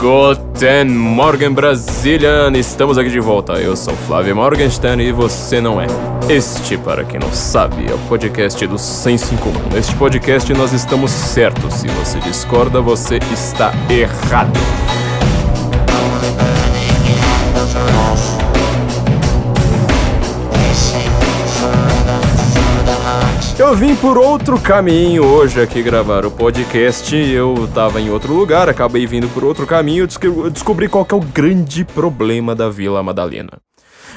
Guten Morgen Brazilian! Estamos aqui de volta. Eu sou Flávio Morgenstern e você não é. Este, para quem não sabe, é o podcast do Senso em Comum. Neste podcast nós estamos certos. Se você discorda, você está errado. Eu vim por outro caminho hoje aqui gravar o podcast. Eu tava em outro lugar, acabei vindo por outro caminho. Descobri qual é o grande problema da Vila Madalena.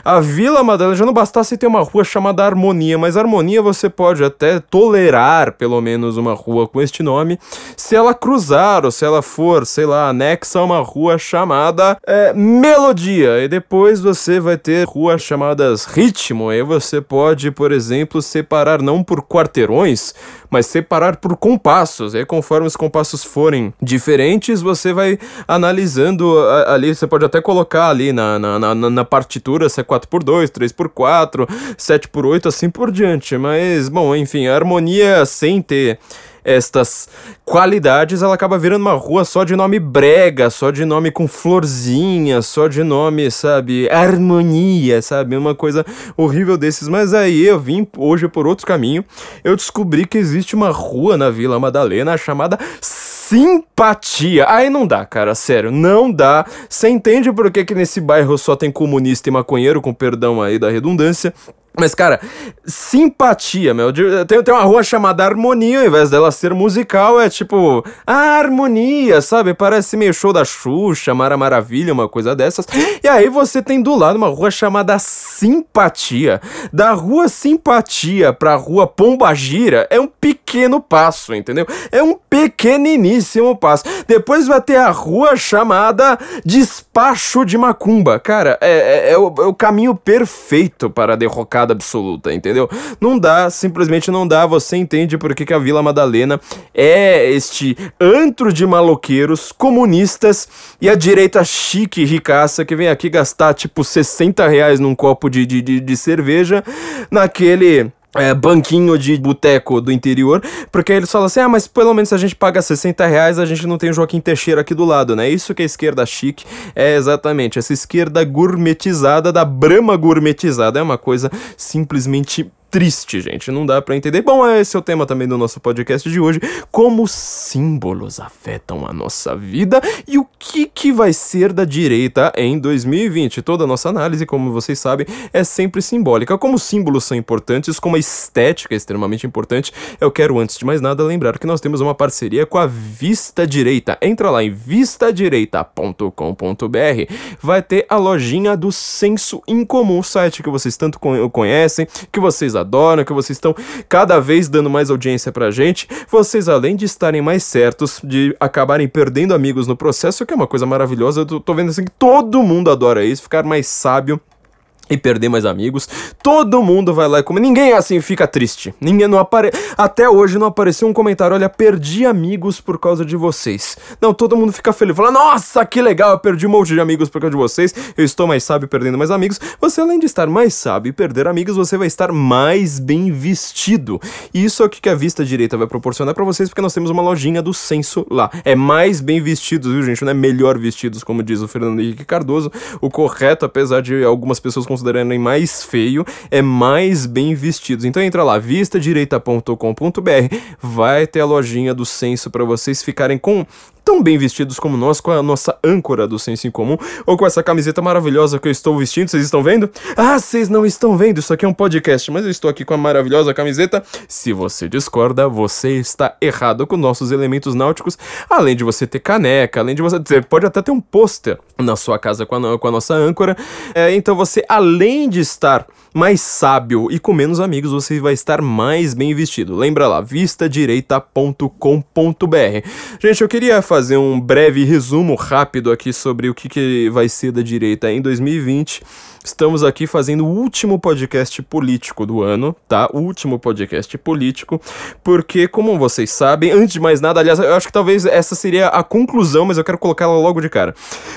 A Vila Madalena já não bastasse ter uma rua chamada Harmonia, mas Harmonia você pode até tolerar pelo menos uma rua com este nome se ela cruzar ou se ela for, sei lá, anexa a uma rua chamada é, Melodia. E depois você vai ter ruas chamadas Ritmo. E você pode, por exemplo, separar não por quarteirões, mas separar por compassos. E conforme os compassos forem diferentes, você vai analisando ali. Você pode até colocar ali na, na, na, na partitura se é 4x2, 3x4, 7x8, assim por diante. Mas, bom, enfim, a harmonia sem ter estas qualidades, ela acaba virando uma rua só de nome brega, só de nome com florzinha, só de nome, sabe, harmonia, sabe, uma coisa horrível desses. Mas aí eu vim hoje por outro caminho, eu descobri que existe uma rua na Vila Madalena chamada simpatia. Aí não dá, cara, sério, não dá. Você entende por que, que nesse bairro só tem comunista e maconheiro, com perdão aí da redundância? Mas, cara, simpatia, meu. Tem, tem uma rua chamada Harmonia, ao invés dela ser musical, é tipo. A harmonia, sabe? Parece meio show da Xuxa, Mara Maravilha, uma coisa dessas. E aí você tem do lado uma rua chamada Simpatia. Da rua Simpatia pra rua Pombagira é um pequeno passo, entendeu? É um pequeniníssimo passo. Depois vai ter a rua chamada Despacho de Macumba. Cara, é, é, é, o, é o caminho perfeito para derrocar absoluta, entendeu? Não dá, simplesmente não dá. Você entende por que, que a Vila Madalena é este antro de maloqueiros comunistas e a direita chique e ricaça que vem aqui gastar tipo 60 reais num copo de, de, de, de cerveja naquele é, banquinho de boteco do interior, porque eles falam assim, ah, mas pelo menos se a gente paga 60 reais, a gente não tem o Joaquim Teixeira aqui do lado, né? Isso que é esquerda chique, é exatamente, essa esquerda gourmetizada, da brama gourmetizada, é uma coisa simplesmente triste, gente. Não dá para entender. Bom, esse é o tema também do nosso podcast de hoje. Como símbolos afetam a nossa vida e o que, que vai ser da direita em 2020. Toda a nossa análise, como vocês sabem, é sempre simbólica. Como símbolos são importantes, como a estética é extremamente importante, eu quero, antes de mais nada, lembrar que nós temos uma parceria com a Vista Direita. Entra lá em vistadireita.com.br. Vai ter a lojinha do Senso Incomum, site que vocês tanto conhecem, que vocês que vocês estão cada vez dando mais audiência pra gente. Vocês, além de estarem mais certos, de acabarem perdendo amigos no processo, que é uma coisa maravilhosa, eu tô vendo assim que todo mundo adora isso, ficar mais sábio e perder mais amigos. Todo mundo vai lá e come. Ninguém assim fica triste. Ninguém não apare... Até hoje não apareceu um comentário, olha, perdi amigos por causa de vocês. Não, todo mundo fica feliz, fala: "Nossa, que legal, eu perdi um monte de amigos por causa de vocês. Eu estou mais sábio perdendo mais amigos". Você além de estar mais sábio e perder amigos, você vai estar mais bem vestido. E isso é o que a vista direita vai proporcionar para vocês, porque nós temos uma lojinha do censo lá. É mais bem vestidos, viu, gente? Não é melhor vestidos, como diz o Fernando Henrique Cardoso. O correto, apesar de algumas pessoas considerarem mais feio, é mais bem vestidos. Então entra lá, vistadireita.com.br, vai ter a lojinha do censo para vocês ficarem com tão bem vestidos como nós, com a nossa âncora do senso em comum, ou com essa camiseta maravilhosa que eu estou vestindo, vocês estão vendo? Ah, vocês não estão vendo, isso aqui é um podcast, mas eu estou aqui com a maravilhosa camiseta. Se você discorda, você está errado com nossos elementos náuticos, além de você ter caneca, além de você ter, pode até ter um pôster na sua casa com a, com a nossa âncora, é, então você, além de estar mais sábio e com menos amigos, você vai estar mais bem vestido. Lembra lá, vistadireita.com.br. Gente, eu queria um breve resumo rápido aqui sobre o que, que vai ser da direita em 2020. Estamos aqui fazendo o último podcast político do ano, tá? O último podcast político, porque, como vocês sabem, antes de mais nada, aliás, eu acho que talvez essa seria a conclusão, mas eu quero colocá-la logo de cara.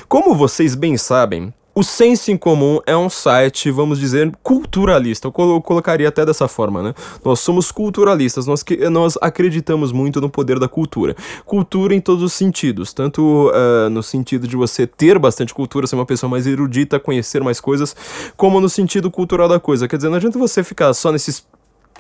Como vocês bem sabem, O Senso em Comum é um site, vamos dizer, culturalista. Eu colo colocaria até dessa forma, né? Nós somos culturalistas, nós, que, nós acreditamos muito no poder da cultura. Cultura em todos os sentidos, tanto uh, no sentido de você ter bastante cultura, ser uma pessoa mais erudita, conhecer mais coisas, como no sentido cultural da coisa. Quer dizer, não adianta você ficar só nesses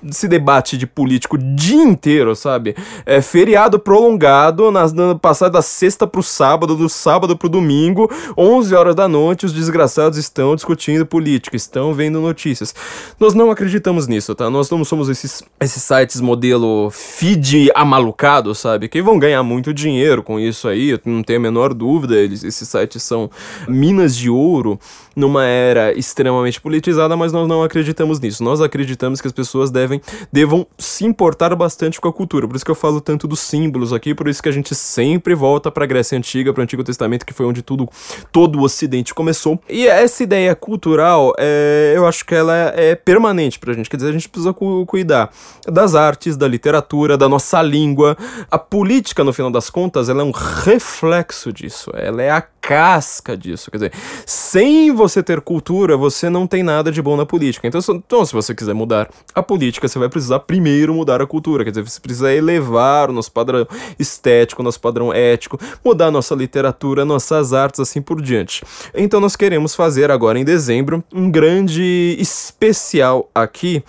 esse debate de político o dia inteiro, sabe? É feriado prolongado, na, na, passar da sexta pro sábado, do sábado pro domingo, 11 horas da noite, os desgraçados estão discutindo política, estão vendo notícias. Nós não acreditamos nisso, tá? Nós não somos esses, esses sites modelo feed amalucado, sabe? Que vão ganhar muito dinheiro com isso aí, não tenho a menor dúvida, eles, esses sites são minas de ouro numa era extremamente politizada, mas nós não acreditamos nisso. Nós acreditamos que as pessoas devem devem, devam se importar bastante com a cultura. Por isso que eu falo tanto dos símbolos aqui, por isso que a gente sempre volta para a Grécia Antiga, para o Antigo Testamento, que foi onde tudo, todo o Ocidente começou. E essa ideia cultural, é, eu acho que ela é, permanente para a gente. Quer dizer, a gente precisa cu cuidar das artes, da literatura, da nossa língua. A política, no final das contas, ela é um reflexo disso. Ela é a casca disso. Quer dizer, sem você ter cultura, você não tem nada de bom na política. Então, então se você quiser mudar a política, você vai precisar primeiro mudar a cultura. Quer dizer, você precisa elevar o nosso padrão estético, o nosso padrão ético, mudar a nossa literatura, nossas artes, assim por diante. Então, nós queremos fazer agora em dezembro um grande especial aqui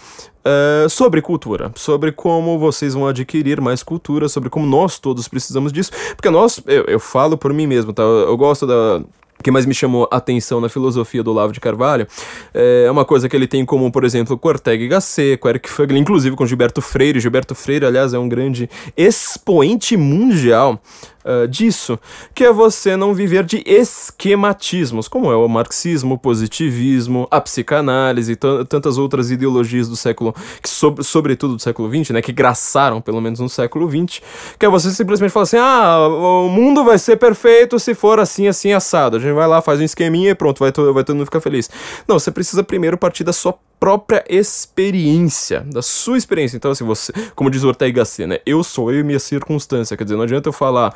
Uh, sobre cultura, sobre como vocês vão adquirir mais cultura, sobre como nós todos precisamos disso, porque nós, eu, eu falo por mim mesmo, tá? Eu gosto da o que mais me chamou a atenção na filosofia do Olavo de Carvalho é uma coisa que ele tem em comum, por exemplo, com Ortega Gasset, com Eric Fugl, inclusive com Gilberto Freire. Gilberto Freire, aliás, é um grande expoente mundial uh, disso, que é você não viver de esquematismos, como é o marxismo, o positivismo, a psicanálise e tantas outras ideologias do século, que sobre, sobretudo do século XX, né, que graçaram pelo menos no século XX, que é você simplesmente falar assim, ah, o mundo vai ser perfeito se for assim, assim, assado. A gente vai lá, faz um esqueminha e pronto, vai, vai todo mundo ficar feliz. Não, você precisa primeiro partir da sua própria experiência, da sua experiência. Então, assim, você, como diz o Ortega Gasset, né? Eu sou eu e minha circunstância. Quer dizer, não adianta eu falar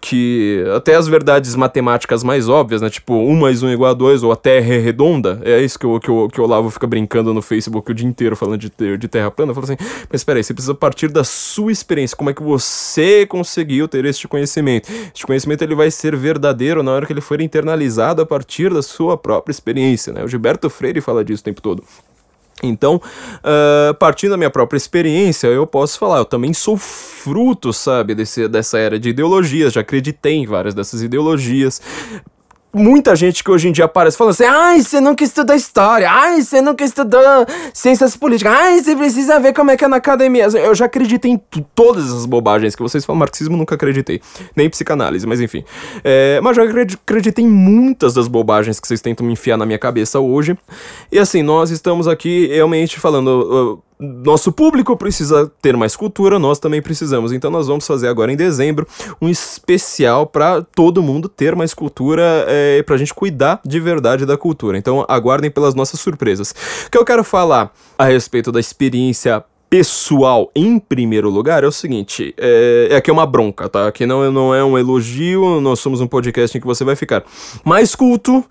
que até as verdades matemáticas mais óbvias, né? Tipo, 1 mais 1 igual a 2, ou a Terra é redonda, é isso que o, que que Olavo fica brincando no Facebook o dia inteiro falando de, de Terra plana. Fala assim, mas espera aí, você precisa partir da sua experiência, como é que você conseguiu ter este conhecimento. Este conhecimento ele vai ser verdadeiro na hora que ele for internalizado a partir da sua própria experiência, né? O Gilberto Freire fala disso o tempo todo. Então, uh, partindo da minha própria experiência, eu posso falar, eu também sou fruto, sabe, desse, dessa era de ideologias, já acreditei em várias dessas ideologias, muita gente que hoje em dia aparece falando assim: ai, você nunca estudou história, ai, você nunca estudou ciências políticas, ai, você precisa ver como é que é na academia. Eu já acreditei em todas essas bobagens que vocês falam. Marxismo nunca acreditei, nem psicanálise, mas enfim. É, mas já acreditei em muitas das bobagens que vocês tentam me enfiar na minha cabeça hoje. E assim, nós estamos aqui realmente falando. Uh, nosso público precisa ter mais cultura, nós também precisamos. Então nós vamos fazer agora em dezembro um especial para todo mundo ter mais cultura é, para a gente cuidar de verdade da cultura. Então aguardem pelas nossas surpresas. O que eu quero falar a respeito da experiência pessoal em primeiro lugar é o seguinte: é, é aqui é uma bronca, tá? Aqui não, não é um elogio, nós somos um podcast em que você vai ficar mais culto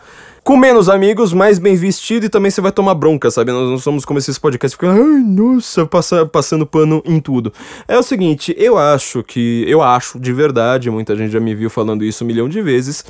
com menos amigos, mais bem vestido e também você vai tomar bronca, sabe? Nós não somos como esses podcasts que ficam, ai, nossa, passa, passando pano em tudo. É o seguinte, eu acho que, eu acho de verdade, muita gente já me viu falando isso um milhão de vezes,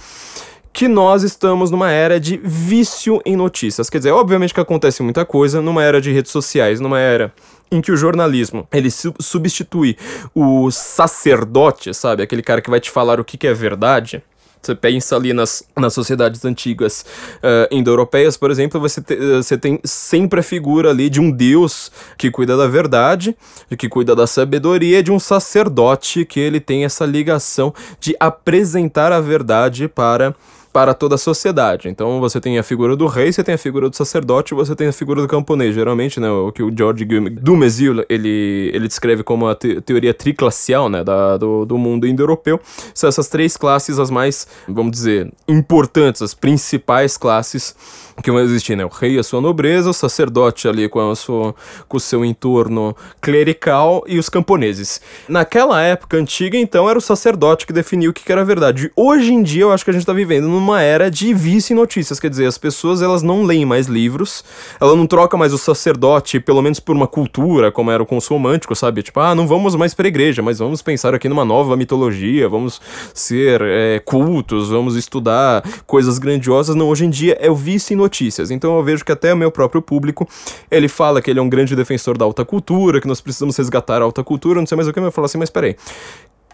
que nós estamos numa era de vício em notícias. Quer dizer, obviamente que acontece muita coisa numa era de redes sociais, numa era em que o jornalismo ele su substitui o sacerdote, sabe? Aquele cara que vai te falar o que, que é verdade você pensa ali nas, nas sociedades antigas uh, indo-europeias, por exemplo, você, te, uh, você tem sempre a figura ali de um deus que cuida da verdade, que cuida da sabedoria, de um sacerdote que ele tem essa ligação de apresentar a verdade para para toda a sociedade. Então você tem a figura do rei, você tem a figura do sacerdote, você tem a figura do camponês. Geralmente, né, o que o George Dumézil ele, ele descreve como a te teoria triclassial, né, da, do, do mundo indo-europeu. São essas três classes as mais, vamos dizer, importantes, as principais classes que vão existir, né? O rei, a sua nobreza, o sacerdote ali com, a sua, com o seu entorno clerical e os camponeses. Naquela época antiga, então, era o sacerdote que definia o que era verdade. Hoje em dia, eu acho que a gente está vivendo num numa era de vício em notícias, quer dizer, as pessoas elas não leem mais livros, ela não troca mais o sacerdote, pelo menos por uma cultura, como era o consumo romântico, sabe? Tipo, ah, não vamos mais pra igreja, mas vamos pensar aqui numa nova mitologia, vamos ser é, cultos, vamos estudar coisas grandiosas. Não, hoje em dia é o vício em notícias. Então eu vejo que até o meu próprio público, ele fala que ele é um grande defensor da alta cultura, que nós precisamos resgatar a alta cultura, não sei mais o que, mas eu falo assim, mas peraí.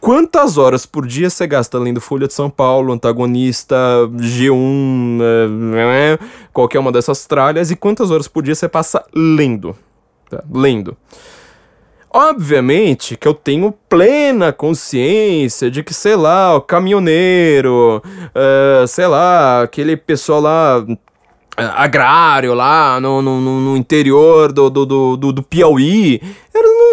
Quantas horas por dia você gasta lendo Folha de São Paulo, Antagonista, G1, é, qualquer uma dessas tralhas, e quantas horas por dia você passa lendo? Tá? Lendo. Obviamente que eu tenho plena consciência de que, sei lá, o caminhoneiro, uh, sei lá, aquele pessoal lá agrário lá no, no, no interior do, do, do, do Piauí,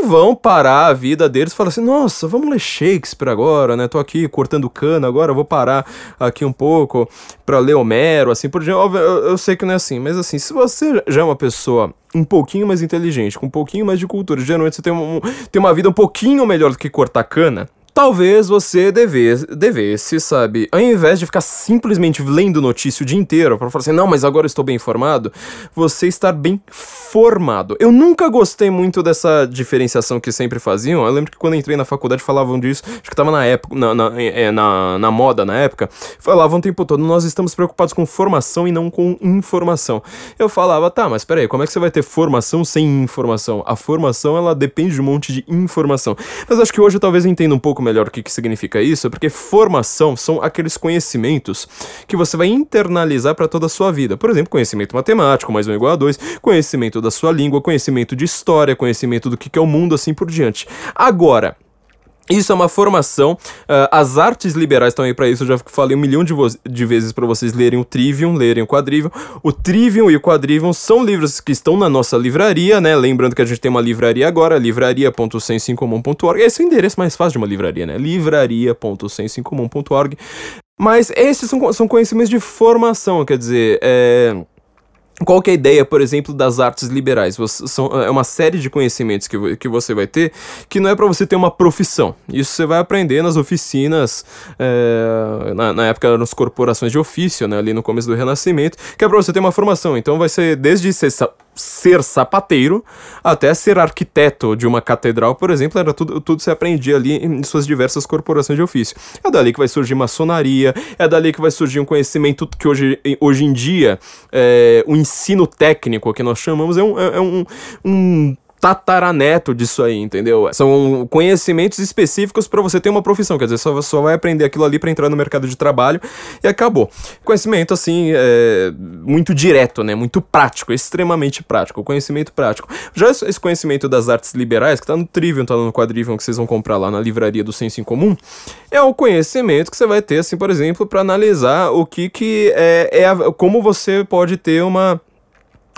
vão parar a vida deles e falar assim, nossa, vamos ler Shakespeare agora, né? Tô aqui cortando cana, agora vou parar aqui um pouco pra ler Homero, assim por diante. Eu, eu sei que não é assim, mas assim, se você já é uma pessoa um pouquinho mais inteligente, com um pouquinho mais de cultura, geralmente você tem, um, tem uma vida um pouquinho melhor do que cortar cana, Talvez você devesse, devesse, sabe, ao invés de ficar simplesmente lendo notícia o dia inteiro para falar assim, não, mas agora estou bem informado, você estar bem formado. Eu nunca gostei muito dessa diferenciação que sempre faziam. Eu lembro que quando entrei na faculdade falavam disso, acho que tava na época, na, na, é, na, na moda na época, falavam o tempo todo, nós estamos preocupados com formação e não com informação. Eu falava, tá, mas peraí, como é que você vai ter formação sem informação? A formação, ela depende de um monte de informação. Mas acho que hoje talvez eu entenda um pouco melhor o que, que significa isso, porque formação são aqueles conhecimentos que você vai internalizar para toda a sua vida. Por exemplo, conhecimento matemático, mais um igual a dois, conhecimento da sua língua, conhecimento de história, conhecimento do que, que é o mundo, assim por diante. Agora, isso é uma formação. Uh, as artes liberais estão aí para isso. Eu já falei um milhão de, de vezes para vocês lerem o Trivium, lerem o Quadrivium. O Trivium e o Quadrivium são livros que estão na nossa livraria, né? Lembrando que a gente tem uma livraria agora, livraria.sensincomum.org. Esse é o endereço mais fácil de uma livraria, né? livraria.sensincomum.org. Mas esses são, são conhecimentos de formação, quer dizer, é qual é a ideia, por exemplo, das artes liberais? Você, são, é uma série de conhecimentos que, que você vai ter que não é para você ter uma profissão. Isso você vai aprender nas oficinas, é, na, na, época nas corporações de ofício, né, ali no começo do Renascimento, que é para você ter uma formação. Então vai ser desde ser ser sapateiro até ser arquiteto de uma catedral, por exemplo, era tudo, tudo se aprendia ali em suas diversas corporações de ofício. É dali que vai surgir maçonaria, é dali que vai surgir um conhecimento que hoje, hoje em dia é, o ensino técnico que nós chamamos é um, é, é um, um tataraneto disso aí, entendeu? São conhecimentos específicos para você ter uma profissão, quer dizer, só, só vai aprender aquilo ali para entrar no mercado de trabalho e acabou. Conhecimento, assim, é muito direto, né? Muito prático, extremamente prático, conhecimento prático. Já esse conhecimento das artes liberais, que tá no Trivium, tá no Quadrivium, que vocês vão comprar lá na livraria do Senso em Comum, é o conhecimento que você vai ter, assim, por exemplo, para analisar o que que é, é a, como você pode ter uma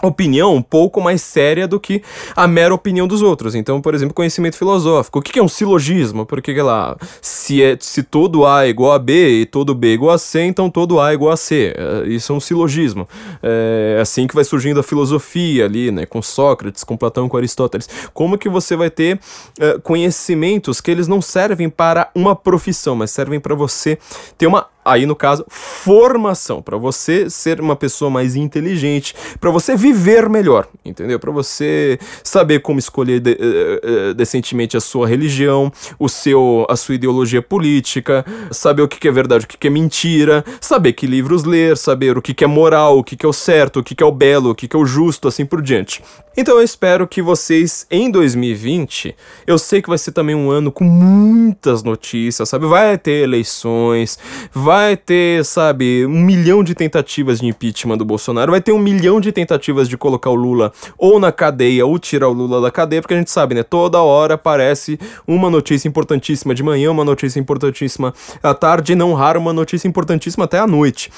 opinião um pouco mais séria do que a mera opinião dos outros. Então, por exemplo, conhecimento filosófico. O que é um silogismo? Porque, lá, se, é, se todo A é igual a B e todo B é igual a C, então todo A é igual a C. É, isso é um silogismo. É assim que vai surgindo a filosofia ali, né, com Sócrates, com Platão, com Aristóteles. Como que você vai ter uh, conhecimentos que eles não servem para uma profissão, mas servem para você ter uma aí no caso, formação, para você ser uma pessoa mais inteligente, para você viver melhor, entendeu? Para você saber como escolher de, uh, uh, decentemente a sua religião, o seu a sua ideologia política, saber o que, que é verdade, o que, que é mentira, saber que livros ler, saber o que, que é moral, o que, que é o certo, o que, que é o belo, o que, que é o justo, assim por diante. Então eu espero que vocês em 2020, eu sei que vai ser também um ano com muitas notícias, sabe? Vai ter eleições, vai vai ter, sabe, um milhão de tentativas de impeachment do Bolsonaro, vai ter um milhão de tentativas de colocar o Lula ou na cadeia ou tirar o Lula da cadeia, porque a gente sabe, né? Toda hora aparece uma notícia importantíssima de manhã, uma notícia importantíssima à tarde, e não raro uma notícia importantíssima até à noite.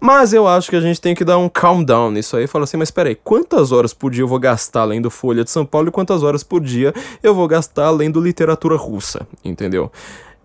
Mas eu acho que a gente tem que dar um calm down nisso aí e falar assim, mas peraí, quantas horas por dia eu vou gastar lendo Folha de São Paulo e quantas horas por dia eu vou gastar lendo literatura russa, entendeu?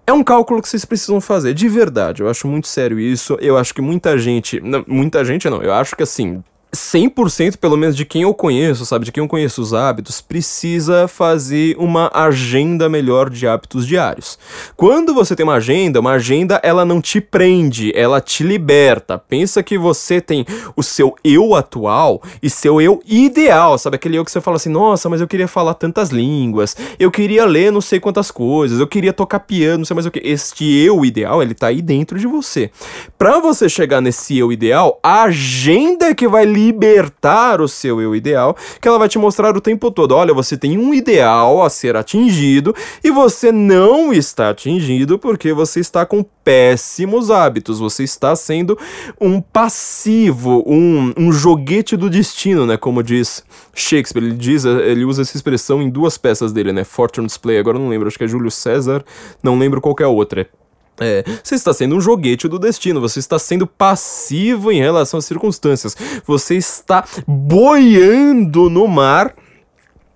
É um cálculo que vocês precisam fazer, de verdade. Eu acho muito sério isso. Eu acho que muita gente. Não, muita gente não. Eu acho que assim. 100% pelo menos de quem eu conheço, sabe, de quem eu conheço os hábitos, precisa fazer uma agenda melhor de hábitos diários. Quando você tem uma agenda, uma agenda ela não te prende, ela te liberta. Pensa que você tem o seu eu atual e seu eu ideal, sabe, aquele eu que você fala assim: "Nossa, mas eu queria falar tantas línguas, eu queria ler não sei quantas coisas, eu queria tocar piano, não sei mais o que". Este eu ideal, ele tá aí dentro de você. Para você chegar nesse eu ideal, a agenda é que vai libertar o seu eu ideal, que ela vai te mostrar o tempo todo: olha, você tem um ideal a ser atingido e você não está atingido porque você está com péssimos hábitos, você está sendo um passivo, um, um joguete do destino, né? Como diz Shakespeare, ele diz, ele usa essa expressão em duas peças dele, né? Fortune's Play, agora não lembro, acho que é Júlio César, não lembro qual é a outra. É, você está sendo um joguete do destino, você está sendo passivo em relação às circunstâncias, você está boiando no mar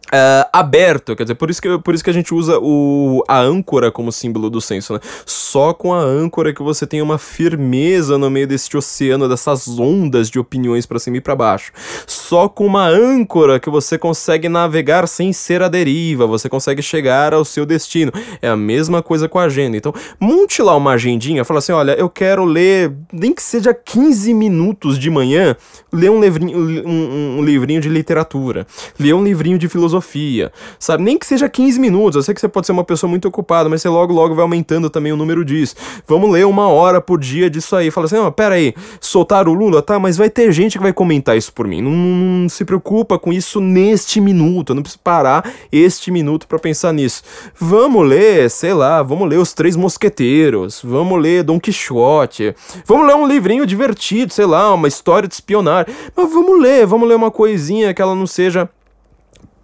Uh, aberto, quer dizer, por isso, que, por isso que a gente usa o, a âncora como símbolo do senso, né? Só com a âncora que você tem uma firmeza no meio deste oceano, dessas ondas de opiniões para cima e para baixo. Só com uma âncora que você consegue navegar sem ser a deriva, você consegue chegar ao seu destino. É a mesma coisa com a agenda. Então, monte lá uma agendinha, fala assim: olha, eu quero ler, nem que seja 15 minutos de manhã, ler um livrinho, um, um livrinho de literatura, ler um livrinho de filosofia filosofia, sabe? Nem que seja 15 minutos. Eu sei que você pode ser uma pessoa muito ocupada, mas você logo, logo vai aumentando também o número disso. Vamos ler uma hora por dia disso aí. Fala assim, oh, pera aí, soltar o Lula, tá? Mas vai ter gente que vai comentar isso por mim. Não, não se preocupa com isso neste minuto. Eu não preciso parar este minuto para pensar nisso. Vamos ler, sei lá, vamos ler Os Três Mosqueteiros, vamos ler Dom Quixote, vamos ler um livrinho divertido, sei lá, uma história de espionagem. Mas vamos ler, vamos ler uma coisinha que ela não seja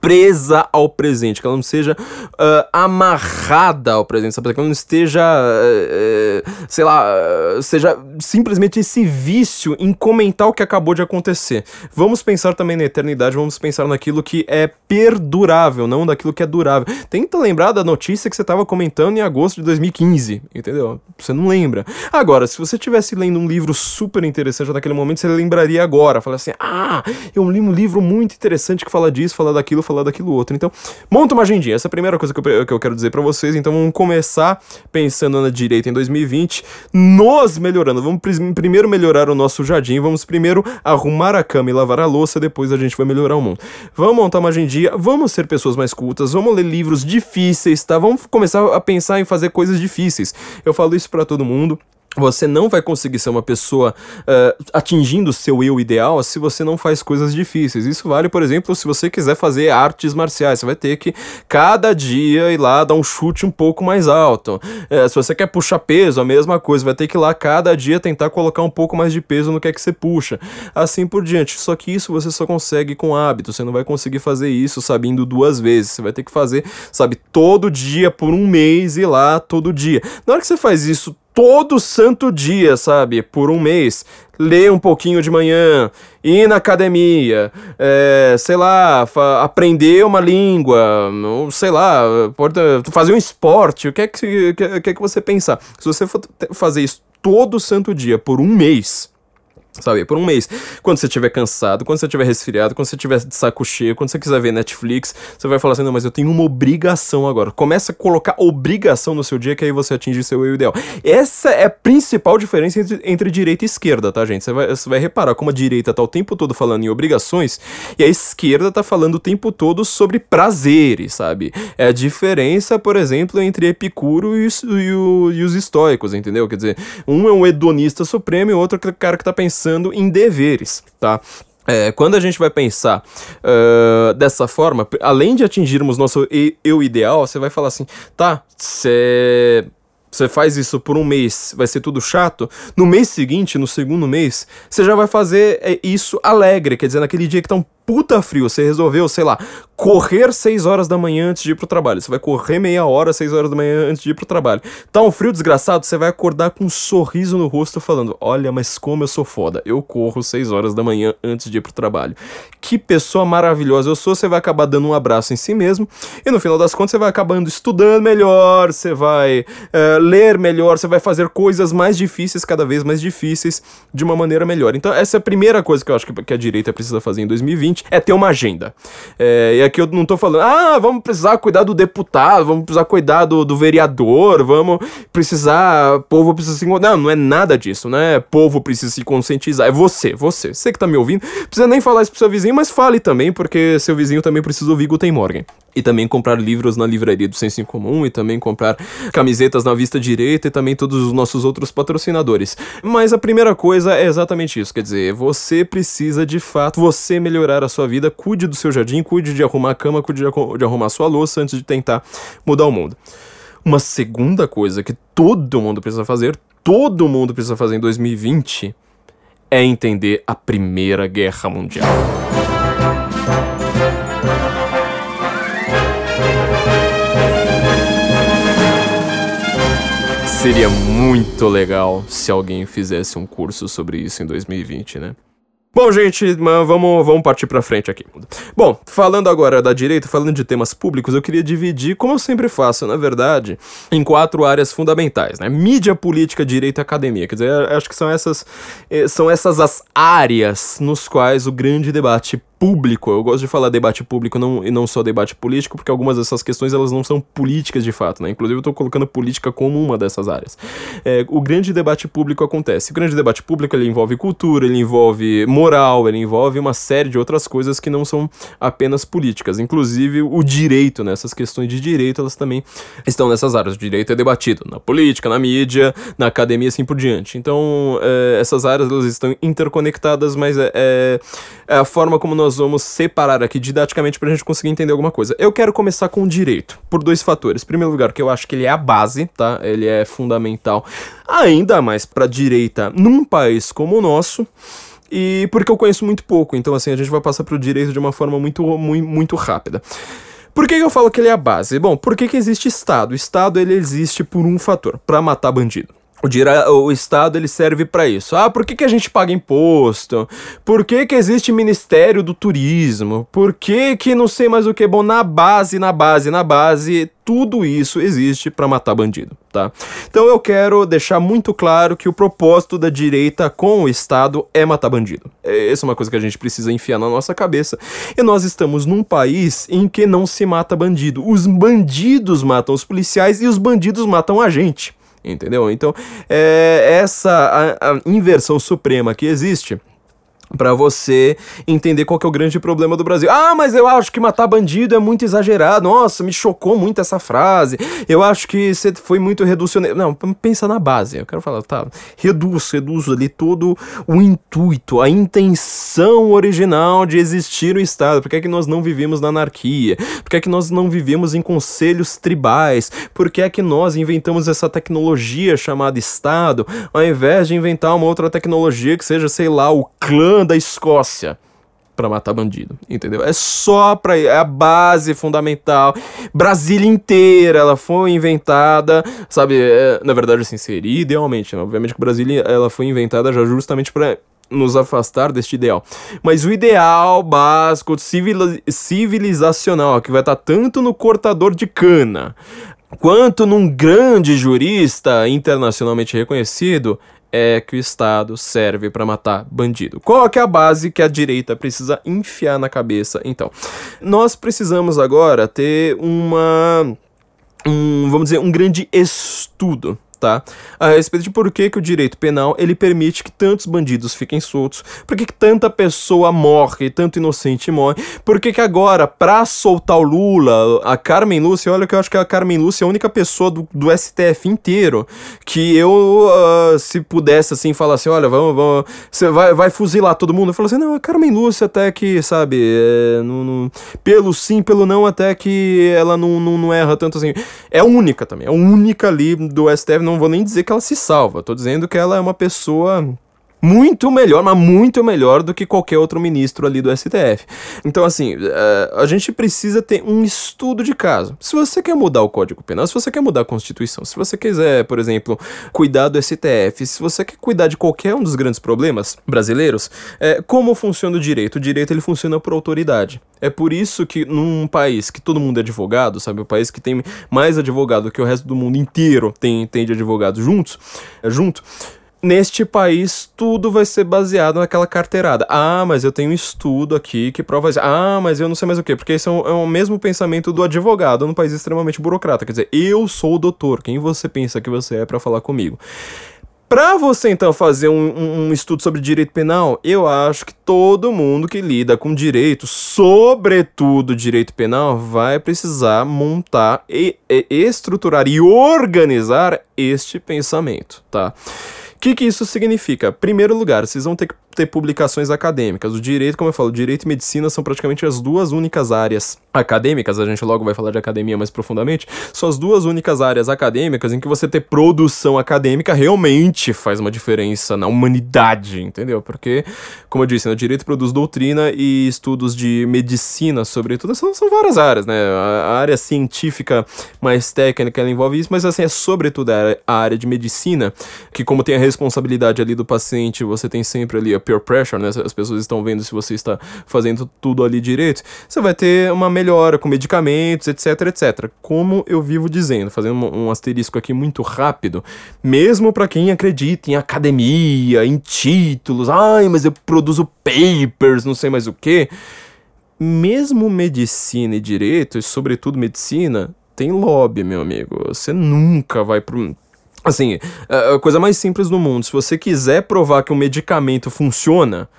presa ao presente, que ela não seja uh, amarrada ao presente, sabe? Que ela não esteja, uh, uh, sei lá, seja simplesmente esse vício em comentar o que acabou de acontecer. Vamos pensar também na eternidade, vamos pensar naquilo que é perdurável, não daquilo que é durável. Tenta lembrar da notícia que você estava comentando em agosto de 2015, entendeu? Você não lembra. Agora, se você estivesse lendo um livro super interessante naquele momento, você lembraria agora, fala assim: "Ah, eu li um livro muito interessante que fala disso, fala daquilo, falar daquilo outro. Então, monta uma agendinha. Essa é a primeira coisa que eu, que eu quero dizer para vocês. Então, vamos começar pensando na direita em 2020, nos melhorando. Vamos primeiro melhorar o nosso jardim, vamos primeiro arrumar a cama e lavar a louça, depois a gente vai melhorar o mundo. Vamos montar uma agendinha, vamos ser pessoas mais cultas, vamos ler livros difíceis, tá? Vamos começar a pensar em fazer coisas difíceis. Eu falo isso para todo mundo. Você não vai conseguir ser uma pessoa uh, atingindo o seu eu ideal se você não faz coisas difíceis. Isso vale, por exemplo, se você quiser fazer artes marciais. Você vai ter que, cada dia, ir lá dar um chute um pouco mais alto. Uh, se você quer puxar peso, a mesma coisa. Vai ter que ir lá, cada dia, tentar colocar um pouco mais de peso no que é que você puxa. Assim por diante. Só que isso você só consegue com hábito. Você não vai conseguir fazer isso, sabendo duas vezes. Você vai ter que fazer, sabe, todo dia por um mês e lá todo dia. Na hora que você faz isso todo santo dia, sabe? Por um mês. Ler um pouquinho de manhã, ir na academia, é, sei lá, aprender uma língua, ou sei lá, fazer um esporte, o que é que, que, que, é que você pensar? Se você for fazer isso todo santo dia por um mês, Sabe, por um mês. Quando você estiver cansado, quando você estiver resfriado, quando você estiver de saco cheio, quando você quiser ver Netflix, você vai falar assim: não, mas eu tenho uma obrigação agora. Começa a colocar obrigação no seu dia, que aí você atinge seu eu ideal. Essa é a principal diferença entre, entre direita e esquerda, tá, gente? Você vai, você vai reparar como a direita tá o tempo todo falando em obrigações e a esquerda tá falando o tempo todo sobre prazeres, sabe? É a diferença, por exemplo, entre Epicuro e, e, o, e os estoicos, entendeu? Quer dizer, um é um hedonista supremo e o outro é o cara que tá pensando pensando em deveres, tá? É, quando a gente vai pensar uh, dessa forma, além de atingirmos nosso eu ideal, você vai falar assim, tá, você você faz isso por um mês, vai ser tudo chato. No mês seguinte, no segundo mês, você já vai fazer é, isso alegre, quer dizer, naquele dia que tá um puta frio, você resolveu, sei lá, correr 6 horas da manhã antes de ir pro trabalho. Você vai correr meia hora, 6 horas da manhã antes de ir pro trabalho. Tá um frio desgraçado, você vai acordar com um sorriso no rosto falando: Olha, mas como eu sou foda. Eu corro 6 horas da manhã antes de ir pro trabalho. Que pessoa maravilhosa eu sou. Você vai acabar dando um abraço em si mesmo. E no final das contas, você vai acabando estudando melhor, você vai uh, ler melhor, você vai fazer coisas mais difíceis, cada vez mais difíceis, de uma maneira melhor. Então, essa é a primeira coisa que eu acho que, que a direita precisa fazer em 2020: é ter uma agenda. É, e aqui eu não tô falando, ah, vamos precisar cuidar do deputado, vamos precisar cuidar do, do vereador, vamos precisar, povo precisa se. Não, não é nada disso, né? Povo precisa se conscientizar. É você, você. Você que tá me ouvindo. Precisa nem falar isso pro seu vizinho, mas fale também, porque seu vizinho também precisa ouvir Guten Morgen e também comprar livros na livraria do Senso em Comum, e também comprar camisetas na Vista Direita, e também todos os nossos outros patrocinadores. Mas a primeira coisa é exatamente isso, quer dizer, você precisa de fato, você melhorar a sua vida, cuide do seu jardim, cuide de arrumar a cama, cuide de arrumar a sua louça antes de tentar mudar o mundo. Uma segunda coisa que todo mundo precisa fazer, todo mundo precisa fazer em 2020, é entender a Primeira Guerra Mundial. Seria muito legal se alguém fizesse um curso sobre isso em 2020, né? Bom, gente, vamos, vamos partir pra frente aqui. Bom, falando agora da direita, falando de temas públicos, eu queria dividir, como eu sempre faço, na verdade, em quatro áreas fundamentais, né? Mídia, política, direito e academia. Quer dizer, acho que são essas, eh, são essas as áreas nos quais o grande debate público. Eu gosto de falar debate público não, e não só debate político, porque algumas dessas questões elas não são políticas de fato, né? Inclusive eu estou colocando política como uma dessas áreas. É, o grande debate público acontece. O grande debate público ele envolve cultura, ele envolve moral, ele envolve uma série de outras coisas que não são apenas políticas. Inclusive o direito, né? Essas questões de direito elas também estão nessas áreas. O direito é debatido na política, na mídia, na academia, assim por diante. Então é, essas áreas elas estão interconectadas, mas é, é, é a forma como nós nós vamos separar aqui didaticamente pra gente conseguir entender alguma coisa. Eu quero começar com o direito, por dois fatores. Primeiro lugar, que eu acho que ele é a base, tá? Ele é fundamental, ainda mais pra direita num país como o nosso e porque eu conheço muito pouco, então assim, a gente vai passar pro direito de uma forma muito, muito, muito rápida. Por que, que eu falo que ele é a base? Bom, por que, que existe Estado? Estado ele existe por um fator, para matar bandido. O, o Estado ele serve para isso. Ah, por que, que a gente paga imposto? Por que, que existe Ministério do Turismo? Por que, que não sei mais o que? Bom, na base, na base, na base, tudo isso existe para matar bandido, tá? Então eu quero deixar muito claro que o propósito da direita com o Estado é matar bandido. Essa é uma coisa que a gente precisa enfiar na nossa cabeça. E nós estamos num país em que não se mata bandido. Os bandidos matam os policiais e os bandidos matam a gente entendeu? Então, é essa a, a inversão suprema que existe para você entender qual é o grande problema do Brasil. Ah, mas eu acho que matar bandido é muito exagerado. Nossa, me chocou muito essa frase. Eu acho que você foi muito reducionista. Não, pensa na base. Eu quero falar, tá, reduz, reduz ali todo o intuito, a intenção original de existir o Estado. Por que é que nós não vivemos na anarquia? Por que é que nós não vivemos em conselhos tribais? Por que é que nós inventamos essa tecnologia chamada Estado, ao invés de inventar uma outra tecnologia que seja, sei lá, o clã da Escócia para matar bandido, entendeu? É só para é a base fundamental. Brasília inteira, ela foi inventada, sabe? É, na verdade, assim, seria idealmente, né? obviamente que Brasília ela foi inventada já justamente para nos afastar deste ideal. Mas o ideal básico civilizacional, que vai estar tá tanto no cortador de cana quanto num grande jurista internacionalmente reconhecido, é que o Estado serve para matar bandido. Qual é a base que a direita precisa enfiar na cabeça? Então, nós precisamos agora ter uma um, vamos dizer, um grande estudo tá? A respeito de por que, que o direito penal ele permite que tantos bandidos fiquem soltos, por que, que tanta pessoa morre, tanto inocente morre, por que, que agora, pra soltar o Lula, a Carmen Lúcia, olha que eu acho que a Carmen Lúcia é a única pessoa do, do STF inteiro que eu, uh, se pudesse assim, falar assim: olha, vamos, vamos, você vai, vai fuzilar todo mundo. Eu falo assim: não, a Carmen Lúcia até que, sabe, é, não, não, pelo sim, pelo não, até que ela não, não, não erra tanto assim. É única também, é única ali do STF, não não vou nem dizer que ela se salva, tô dizendo que ela é uma pessoa Muito melhor, mas muito melhor do que qualquer outro ministro ali do STF. Então, assim, uh, a gente precisa ter um estudo de caso. Se você quer mudar o Código Penal, se você quer mudar a Constituição, se você quiser, por exemplo, cuidar do STF, se você quer cuidar de qualquer um dos grandes problemas brasileiros, é, como funciona o direito? O direito ele funciona por autoridade. É por isso que num país que todo mundo é advogado, sabe, o um país que tem mais advogado que o resto do mundo inteiro tem, tem de advogados juntos, é, junto, neste país tudo vai ser baseado naquela carteirada. Ah, mas eu tenho um estudo aqui que prova isso. Ah, mas eu não sei mais o que. Porque esse é, é o mesmo pensamento do advogado num país extremamente burocrata. Quer dizer, eu sou o doutor. Quem você pensa que você é para falar comigo? Para você então fazer um, um, um, estudo sobre direito penal, eu acho que todo mundo que lida com direito, sobretudo direito penal, vai precisar montar e, e estruturar e organizar este pensamento, tá? Que, que isso significa? Primeiro lugar, vocês vão ter que ter publicações acadêmicas. O direito, como eu falo, direito e medicina são praticamente as duas únicas áreas acadêmicas, a gente logo vai falar de academia mais profundamente, são as duas únicas áreas acadêmicas em que você ter produção acadêmica realmente faz uma diferença na humanidade, entendeu? Porque, como eu disse, né, o direito produz doutrina e estudos de medicina, sobretudo, são, são várias áreas, né? A, área científica mais técnica, ela envolve isso, mas assim, é sobretudo a área de medicina, que como tem a responsabilidade ali do paciente, você tem sempre ali a peer pressure, né? As pessoas estão vendo se você está fazendo tudo ali direito. Você vai ter uma melhora com medicamentos, etc, etc. Como eu vivo dizendo, fazendo um, asterisco aqui muito rápido, mesmo para quem acredita em academia, em títulos, ai, mas eu produzo papers, não sei mais o que. Mesmo medicina e direito, e sobretudo medicina, tem lobby, meu amigo. Você nunca vai pro Assim, a coisa mais simples do mundo. Se você quiser provar que um medicamento funciona,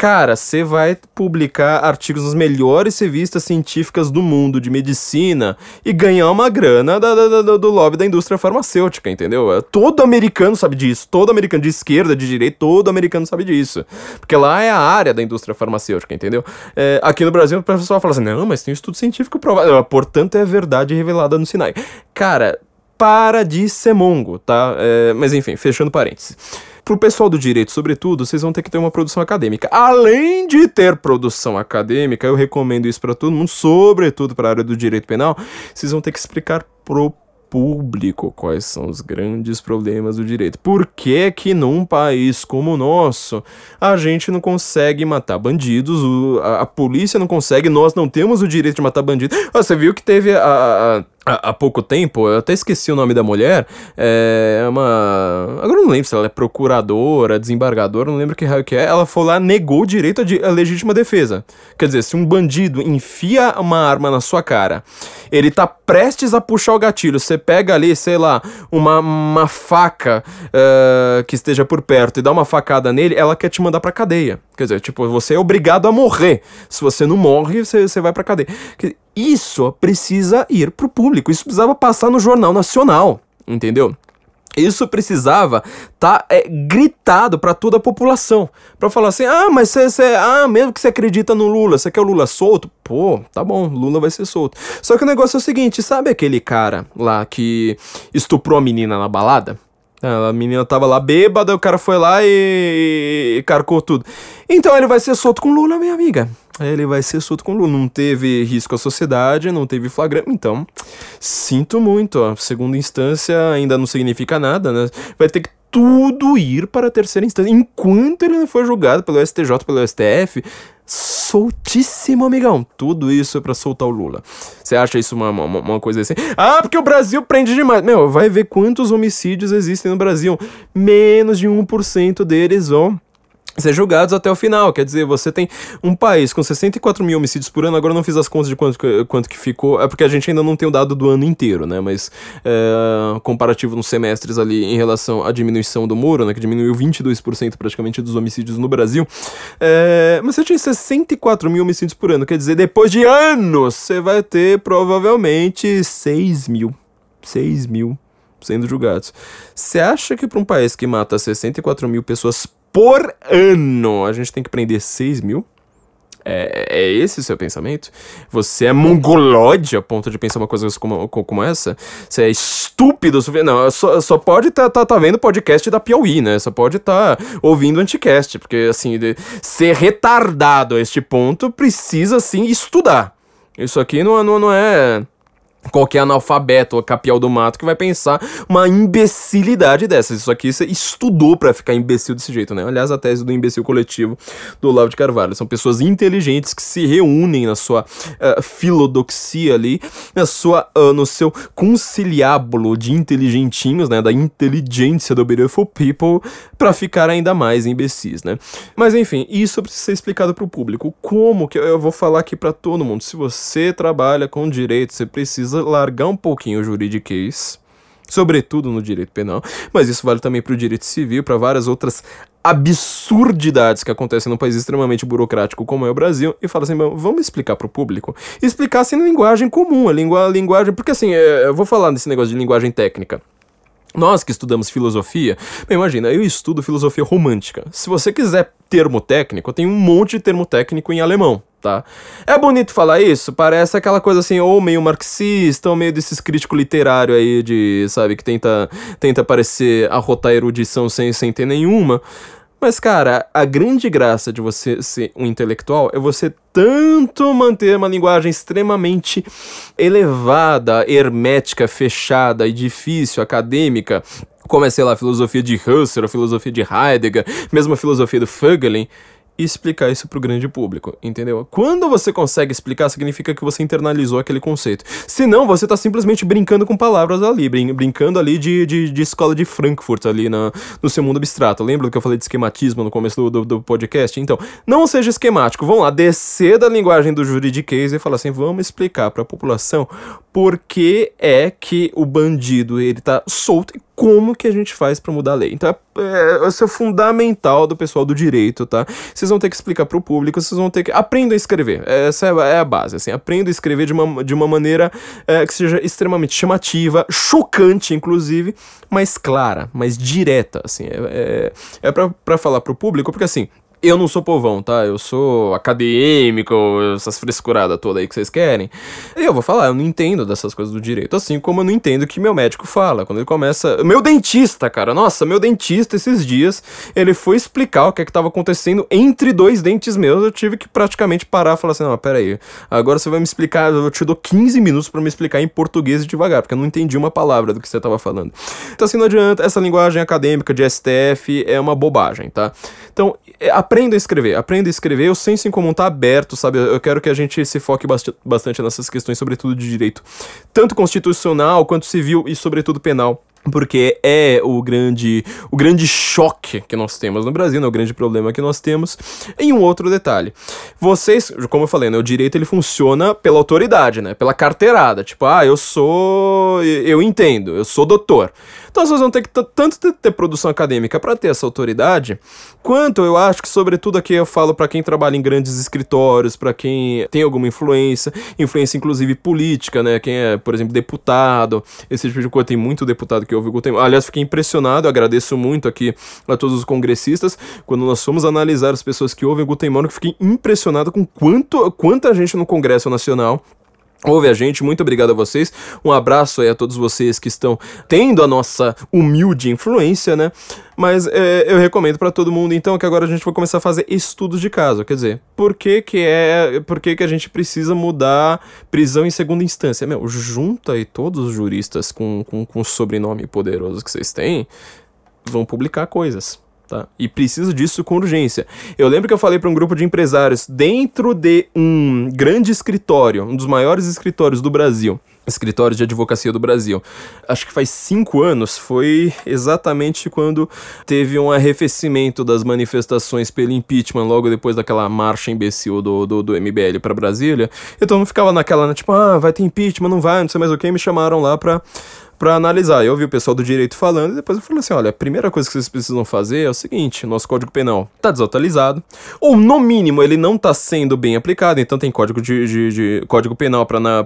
cara, você vai publicar artigos nas melhores revistas científicas do mundo de medicina e ganhar uma grana da, da, da, do lobby da indústria farmacêutica, entendeu? Todo americano sabe disso. Todo americano de esquerda, de direita, todo americano sabe disso. Porque lá é a área da indústria farmacêutica, entendeu? É, aqui no Brasil, o pessoal fala assim: não, mas tem um estudo científico provado. Portanto, é verdade revelada no Sinai. Cara para de ser mongo, tá? É, mas enfim, fechando parênteses. Pro pessoal do direito, sobretudo, vocês vão ter que ter uma produção acadêmica. Além de ter produção acadêmica, eu recomendo isso para todo mundo, sobretudo para a área do direito penal, vocês vão ter que explicar pro público quais são os grandes problemas do direito. Por que que num país como o nosso a gente não consegue matar bandidos, o, a, a, polícia não consegue, nós não temos o direito de matar bandidos. Ah, você viu que teve a, a há pouco tempo, eu até esqueci o nome da mulher, é uma... Agora não lembro se ela é procuradora, desembargadora, não lembro que raio que é. Ela foi lá, negou o direito à legítima defesa. Quer dizer, se um bandido enfia uma arma na sua cara, ele tá prestes a puxar o gatilho, você pega ali, sei lá, uma, uma faca uh, que esteja por perto e dá uma facada nele, ela quer te mandar pra cadeia. Quer dizer, tipo, você é obrigado a morrer. Se você não morre, você, você vai pra cadeia. Isso precisa ir pro público, isso precisava passar no Jornal Nacional, entendeu? Isso precisava tá é, gritado para toda a população, para falar assim: "Ah, mas você, ah, mesmo que você acredita no Lula, você quer o Lula solto? Pô, tá bom, Lula vai ser solto". Só que o negócio é o seguinte, sabe aquele cara lá que estuprou a menina na balada? A menina tava lá bêbada, o cara foi lá e, e carcou tudo. Então ele vai ser solto com Lula, minha amiga. Ele vai ser solto com Lula. Não teve risco à sociedade, não teve flagrante. Então, sinto muito. Ó. Segunda instância ainda não significa nada, né? Vai ter que tudo ir para a terceira instância. Enquanto ele não for julgado pelo STJ, pelo STF, soltíssimo, amigão. Tudo isso é pra soltar o Lula. Você acha isso uma, uma, uma, coisa assim? Ah, porque o Brasil prende demais. Meu, vai ver quantos homicídios existem no Brasil. Menos de 1% deles vão ser julgados até o final. Quer dizer, você tem um país com 64 mil homicídios por ano, agora eu não fiz as contas de quanto, quanto que ficou, é porque a gente ainda não tem o dado do ano inteiro, né? Mas é, comparativo nos semestres ali em relação à diminuição do muro, né? Que diminuiu 22% praticamente dos homicídios no Brasil. É, mas você tinha 64 mil homicídios por ano, quer dizer, depois de anos, você vai ter provavelmente 6 mil. 6 mil sendo julgados. Você acha que para um país que mata 64 mil pessoas por ano a gente tem que prender 6 mil? É, é esse o seu pensamento? Você é mongolóide a ponto de pensar uma coisa como, como essa? Você é estúpido? Não, só, só pode estar tá, tá, tá vendo podcast da Piauí, né? Só pode estar tá ouvindo anticast, porque assim, ser retardado a este ponto precisa sim estudar. Isso aqui não, não, não é qualquer analfabeto ou capial do mato que vai pensar uma imbecilidade dessas. Isso aqui você estudou para ficar imbecil desse jeito, né? Aliás, a tese do imbecil coletivo do Olavo de Carvalho. São pessoas inteligentes que se reúnem na sua uh, filodoxia ali, na sua, uh, no seu conciliábulo de inteligentinhos, né? Da inteligência do beautiful people para ficar ainda mais imbecis, né? Mas enfim, isso precisa ser explicado para o público. Como que eu vou falar aqui para todo mundo? Se você trabalha com direito, você precisa precisa largar um pouquinho o juridiquês, sobretudo no direito penal, mas isso vale também para o direito civil, para várias outras absurdidades que acontecem num país extremamente burocrático como é o Brasil e fala assim, vamos explicar para o público, explicar assim linguagem comum, a, língua, a linguagem, porque assim, é, eu vou falar desse negócio de linguagem técnica. Nós que estudamos filosofia, bem, imagina, eu estudo filosofia romântica. Se você quiser termo técnico, tem um monte de termo técnico em alemão, tá? É bonito falar isso? Parece aquela coisa assim, ou meio marxista, ou meio desses crítico literário aí de, sabe, que tenta, tenta parecer arrotar erudição sem, sem ter nenhuma. Mas, cara, a grande graça de você ser um intelectual é você tanto manter uma linguagem extremamente elevada, hermética, fechada e difícil, acadêmica, como é, sei lá, a filosofia de Husserl, a filosofia de Heidegger, mesmo a filosofia do Fögelin, e explicar isso pro grande público, entendeu? Quando você consegue explicar, significa que você internalizou aquele conceito. Senão, você tá simplesmente brincando com palavras ali, brin brincando ali de, de, de, escola de Frankfurt ali na, no seu mundo abstrato. Lembra do que eu falei de esquematismo no começo do, do, do podcast? Então, não seja esquemático. Vamos lá, descer da linguagem do juridiquês e falar assim, vamos explicar para a população por que é que o bandido ele tá solto e como que a gente faz para mudar a lei. Então, é, é, é fundamental do pessoal do direito, tá? Vocês vão ter que explicar para o público, vocês vão ter que... Aprenda a escrever, essa é, é a base, assim, aprenda a escrever de uma, de uma maneira é, que seja extremamente chamativa, chocante, inclusive, mais clara, mais direta, assim, é, é, é para falar para o público, porque assim, eu não sou povão, tá? Eu sou acadêmico, essas frescuradas todas aí que vocês querem. Eu vou falar, eu não entendo dessas coisas do direito. Assim como eu não entendo o que meu médico fala. Quando ele começa. Meu dentista, cara. Nossa, meu dentista esses dias. Ele foi explicar o que é que tava acontecendo entre dois dentes meus. Eu tive que praticamente parar e falar assim: não, pera aí. Agora você vai me explicar. Eu te dou 15 minutos para me explicar em português devagar, porque eu não entendi uma palavra do que você tava falando. Então, assim, não adianta. Essa linguagem acadêmica de STF é uma bobagem, tá? Então, a aprenda a escrever, aprenda a escrever. O senso em comum tá aberto, sabe? Eu quero que a gente se foque bastante nessas questões, sobretudo de direito, tanto constitucional quanto civil e, sobretudo, penal porque é o grande o grande choque que nós temos no Brasil, né, o grande problema que nós temos. Em um outro detalhe, vocês, como eu falei, né, o direito ele funciona pela autoridade, né, pela carteirada, tipo, ah, eu sou, eu entendo, eu sou doutor. Então vocês vão ter que tanto ter, ter produção acadêmica para ter essa autoridade, quanto eu acho que, sobretudo aqui eu falo para quem trabalha em grandes escritórios, para quem tem alguma influência, influência inclusive política, né? Quem é, por exemplo, deputado, esse tipo de coisa, tem muito deputado que ouve o Gutenberg. Aliás, fiquei impressionado, agradeço muito aqui a todos os congressistas, quando nós fomos analisar as pessoas que ouvem o Gutenberg, fiquei impressionado com quanto, quanta gente no Congresso Nacional Ouve a gente, muito obrigado a vocês. Um abraço aí a todos vocês que estão tendo a nossa humilde influência, né? Mas é, eu recomendo para todo mundo, então, que agora a gente vai começar a fazer estudos de caso. Quer dizer, por que, que é. Por que, que a gente precisa mudar prisão em segunda instância? Meu, junta aí todos os juristas com, com, com o sobrenome poderoso que vocês têm, vão publicar coisas. Tá? E preciso disso com urgência. Eu lembro que eu falei para um grupo de empresários dentro de um grande escritório, um dos maiores escritórios do Brasil, escritório de advocacia do Brasil. Acho que faz cinco anos, foi exatamente quando teve um arrefecimento das manifestações pelo impeachment, logo depois daquela marcha imbecil do, do, do MBL para Brasília. Então não ficava naquela, né, tipo, ah, vai ter impeachment, não vai, não sei mais o que, me chamaram lá pra para analisar. Eu ouvi o pessoal do direito falando e depois eu falei assim: olha, a primeira coisa que vocês precisam fazer é o seguinte: nosso código penal tá desatualizado, ou no mínimo ele não tá sendo bem aplicado, então tem código de, de, de código penal para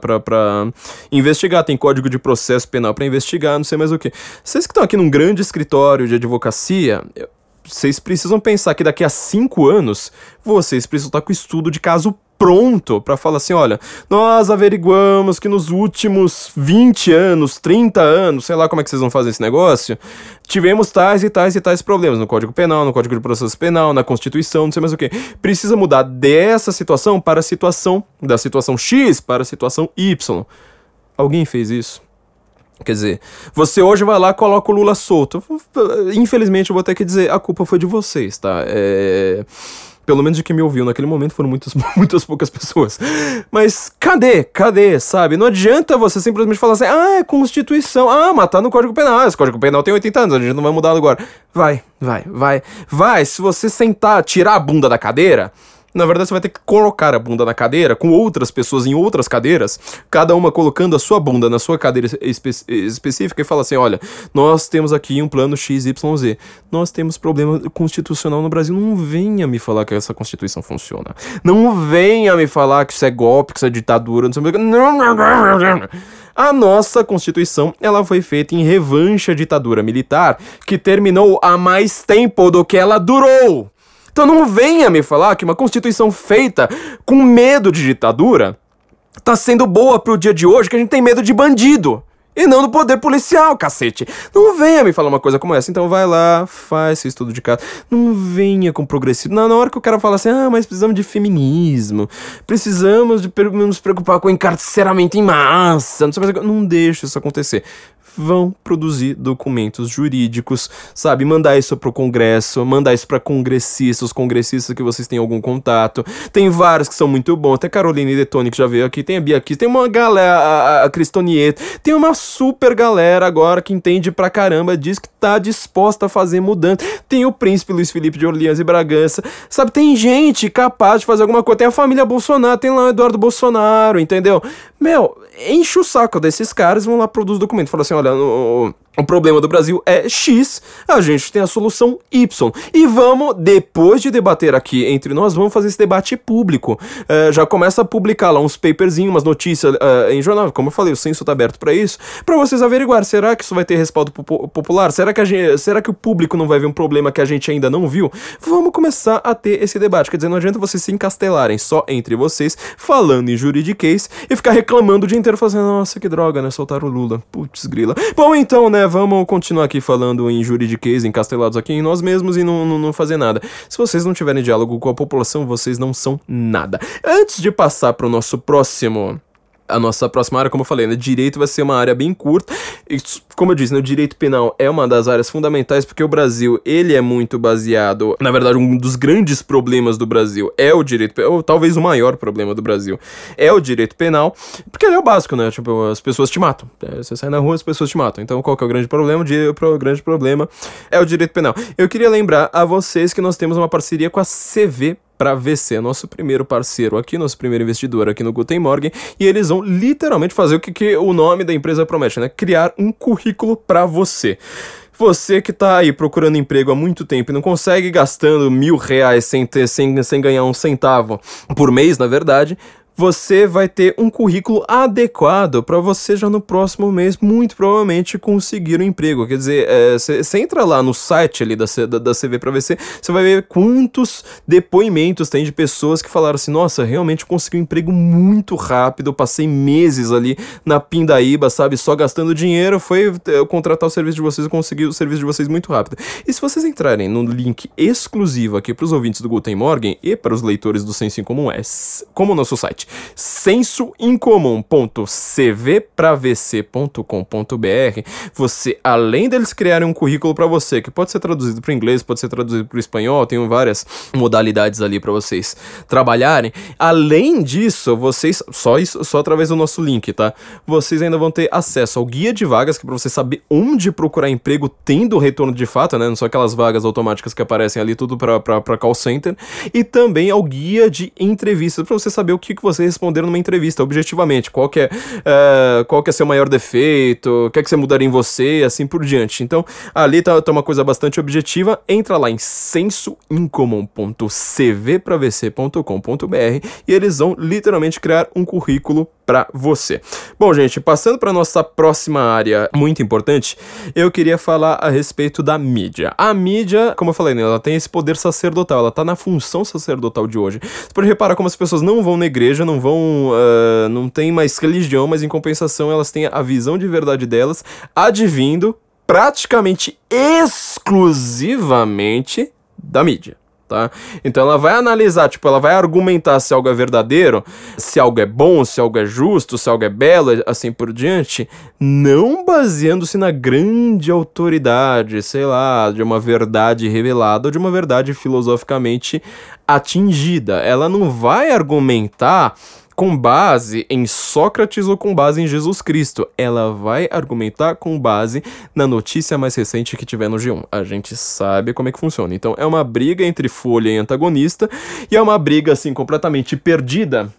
investigar, tem código de processo penal para investigar, não sei mais o que. Vocês que estão aqui num grande escritório de advocacia, eu, vocês precisam pensar que daqui a cinco anos vocês precisam estar com o estudo de caso pronto para falar assim: olha, nós averiguamos que nos últimos 20 anos, 30 anos, sei lá como é que vocês vão fazer esse negócio, tivemos tais e tais e tais problemas no Código Penal, no Código de Processo Penal, na Constituição, não sei mais o que. Precisa mudar dessa situação para a situação, da situação X para a situação Y. Alguém fez isso? Quer dizer, você hoje vai lá coloca o Lula solto. Infelizmente, eu vou ter que dizer, a culpa foi de vocês, tá? É pelo menos de quem me ouviu naquele momento foram muitas, muitas poucas pessoas. Mas cadê? Cadê? Sabe? Não adianta você simplesmente falar assim, ah, é Constituição. Ah, matar tá no Código Penal. Esse Código Penal tem 80 anos, a gente não vai mudar agora. Vai, vai, vai, vai. Se você sentar, tirar a bunda da cadeira, na verdade, você vai ter que colocar a bunda na cadeira com outras pessoas em outras cadeiras, cada uma colocando a sua bunda na sua cadeira espe específica e fala assim: olha, nós temos aqui um plano XYZ, nós temos problema constitucional no Brasil. Não venha me falar que essa Constituição funciona. Não venha me falar que isso é golpe, que isso é ditadura, não sei o que. A nossa Constituição, ela foi feita em revanche à ditadura militar, que terminou há mais tempo do que ela durou. Então não venha me falar que uma constituição feita com medo de ditadura tá sendo boa pro dia de hoje, que a gente tem medo de bandido. E não do poder policial, cacete. Não venha me falar uma coisa como essa. Então vai lá, faz seu estudo de casa. Não venha com progressivo. Na hora que o cara fala assim, ah, mas precisamos de feminismo. Precisamos de nos preocupar com encarceramento em massa. Não, sei mais, não deixa isso acontecer vão produzir documentos jurídicos, sabe? Mandar isso pro Congresso, mandar isso para congressistas, congressistas que vocês têm algum contato. Tem vários que são muito bons, até Caroline Detoni que já veio aqui, tem a Bia aqui, tem uma galera, a, a Cristonieta, tem uma super galera agora que entende pra caramba, diz que tá disposta a fazer mudança. Tem o príncipe Luiz Felipe de Orleans e Bragança, sabe? Tem gente capaz de fazer alguma coisa. Tem a família Bolsonaro, tem lá o Eduardo Bolsonaro, entendeu? Meu, enche o saco desses caras, vão lá produzir documento. Fala assim, olha, no, o problema do Brasil é X, a gente tem a solução Y. E vamos, depois de debater aqui entre nós, vamos fazer esse debate público. Uh, já começa a publicar lá uns paperzinhos, umas notícias uh, em jornal. Como eu falei, o censo tá aberto para isso. para vocês averiguar, será que isso vai ter respaldo popular? Será que, a gente, será que o público não vai ver um problema que a gente ainda não viu? Vamos começar a ter esse debate. Quer dizer, não adianta vocês se encastelarem só entre vocês, falando em juridiquês, e ficar reclamando o dia inteiro, fazendo, nossa, que droga, né? Soltaram o Lula. Putz, grila. Bom, então, né? Vamos continuar aqui falando em juridiquês, encastelados aqui em nós mesmos e não, não, não fazer nada. Se vocês não tiverem diálogo com a população, vocês não são nada. Antes de passar para o nosso próximo a nossa próxima área, como eu falei, né, direito vai ser uma área bem curta. E, como eu disse, né, o direito penal é uma das áreas fundamentais porque o Brasil, ele é muito baseado, na verdade, um dos grandes problemas do Brasil é o direito, ou talvez o maior problema do Brasil é o direito penal, porque ele é o básico, né? Tipo, as pessoas te matam. É, você sai na rua, as pessoas te matam. Então, qual que é o grande problema? O grande problema é o direito penal. Eu queria lembrar a vocês que nós temos uma parceria com a CV para VC, nosso primeiro parceiro aqui, nosso primeiro investidor aqui no Guten Morgen, e eles vão literalmente fazer o que, que o nome da empresa promete, né? Criar um currículo para você. Você que tá aí procurando emprego há muito tempo e não consegue gastando mil reais sem, ter, sem, sem ganhar um centavo por mês, na verdade, você vai ter um currículo adequado para você já no próximo mês, muito provavelmente, conseguir um emprego. Quer dizer, você é, entra lá no site ali da, da, da CV para VC, você vai ver quantos depoimentos tem de pessoas que falaram assim: nossa, realmente consegui um emprego muito rápido, passei meses ali na pindaíba, sabe, só gastando dinheiro, foi eu contratar o serviço de vocês e conseguir o serviço de vocês muito rápido. E se vocês entrarem no link exclusivo aqui para os ouvintes do Guten Morgen e para os leitores do Senso em Comum, é como o nosso site sensoincomum.cvpravc.com.br, você, além deles criarem um currículo para você, que pode ser traduzido para inglês, pode ser traduzido para espanhol, tem várias modalidades ali para vocês trabalharem. Além disso, vocês, só isso, só através do nosso link, tá? Vocês ainda vão ter acesso ao guia de vagas, que é para você saber onde procurar emprego tendo retorno de fato, né? Não só aquelas vagas automáticas que aparecem ali, tudo para call center. E também ao guia de entrevistas, para você saber o que, que você você responder numa entrevista, objetivamente. Qual que é, uh, qual que é seu maior defeito, o que é que você mudaria em você, assim por diante. Então, ali tá, tá uma coisa bastante objetiva. Entra lá em sensoincomum.cvpravc.com.br e eles vão literalmente criar um currículo para você. Bom, gente, passando para nossa próxima área muito importante, eu queria falar a respeito da mídia. A mídia, como eu falei, né, ela tem esse poder sacerdotal, ela tá na função sacerdotal de hoje. Você pode reparar como as pessoas não vão na igreja, não vão, uh, não tem mais religião, mas em compensação elas têm a visão de verdade delas advindo praticamente exclusivamente da mídia tá? Então ela vai analisar, tipo, ela vai argumentar se algo é verdadeiro, se algo é bom, se algo é justo, se algo é belo, assim por diante, não baseando-se na grande autoridade, sei lá, de uma verdade revelada ou de uma verdade filosoficamente atingida. Ela não vai argumentar com base em Sócrates ou com base em Jesus Cristo. Ela vai argumentar com base na notícia mais recente que tiver no G1. A gente sabe como é que funciona. Então é uma briga entre Folha e antagonista e é uma briga assim completamente perdida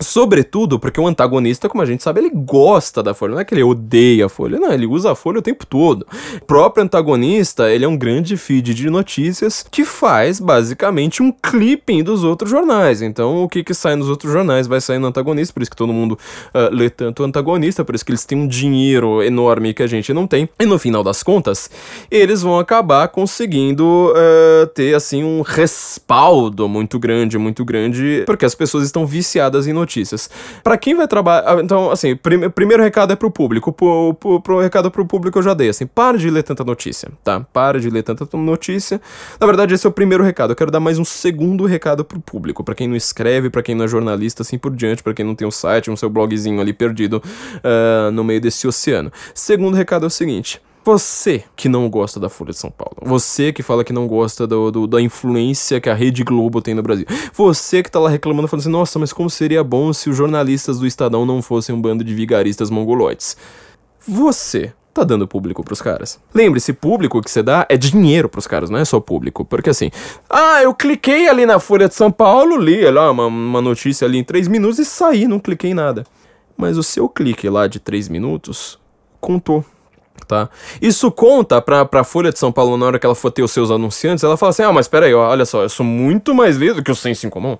Sobretudo porque o antagonista, como a gente sabe, ele gosta da Folha. Não é que ele odeia a Folha, não, ele usa a Folha o tempo todo. O próprio antagonista, ele é um grande feed de notícias que faz, basicamente, um clipping dos outros jornais. Então, o que que sai nos outros jornais vai sair no antagonista, por isso que todo mundo uh, lê tanto o antagonista, por isso que eles têm um dinheiro enorme que a gente não tem. E no final das contas, eles vão acabar conseguindo uh, ter, assim, um respaldo muito grande, muito grande, porque as pessoas estão viciadas em notícias notícias. Para quem vai trabalhar. Ah, então, assim, prim primeiro recado é pro público. Pro, pro recado pro público eu já dei, assim, para de ler tanta notícia, tá? Para de ler tanta notícia. Na verdade, esse é o primeiro recado. Eu quero dar mais um segundo recado pro público. para quem não escreve, para quem não é jornalista, assim por diante, para quem não tem um site, um seu blogzinho ali perdido uh, no meio desse oceano. Segundo recado é o seguinte. Você que não gosta da Folha de São Paulo. Você que fala que não gosta do, do, da influência que a Rede Globo tem no Brasil. Você que tá lá reclamando, falando assim: nossa, mas como seria bom se os jornalistas do Estadão não fossem um bando de vigaristas mongoloides. Você tá dando público pros caras. Lembre-se, público que você dá é dinheiro pros caras, não é só público. Porque assim, ah, eu cliquei ali na Folha de São Paulo, li lá uma, uma notícia ali em 3 minutos e saí, não cliquei em nada. Mas o seu clique lá de 3 minutos contou tá? Isso conta pra, pra Folha de São Paulo na hora que ela for ter os seus anunciantes, ela fala assim, ah, mas peraí, ó, olha só, eu sou muito mais lido que o senso em comum.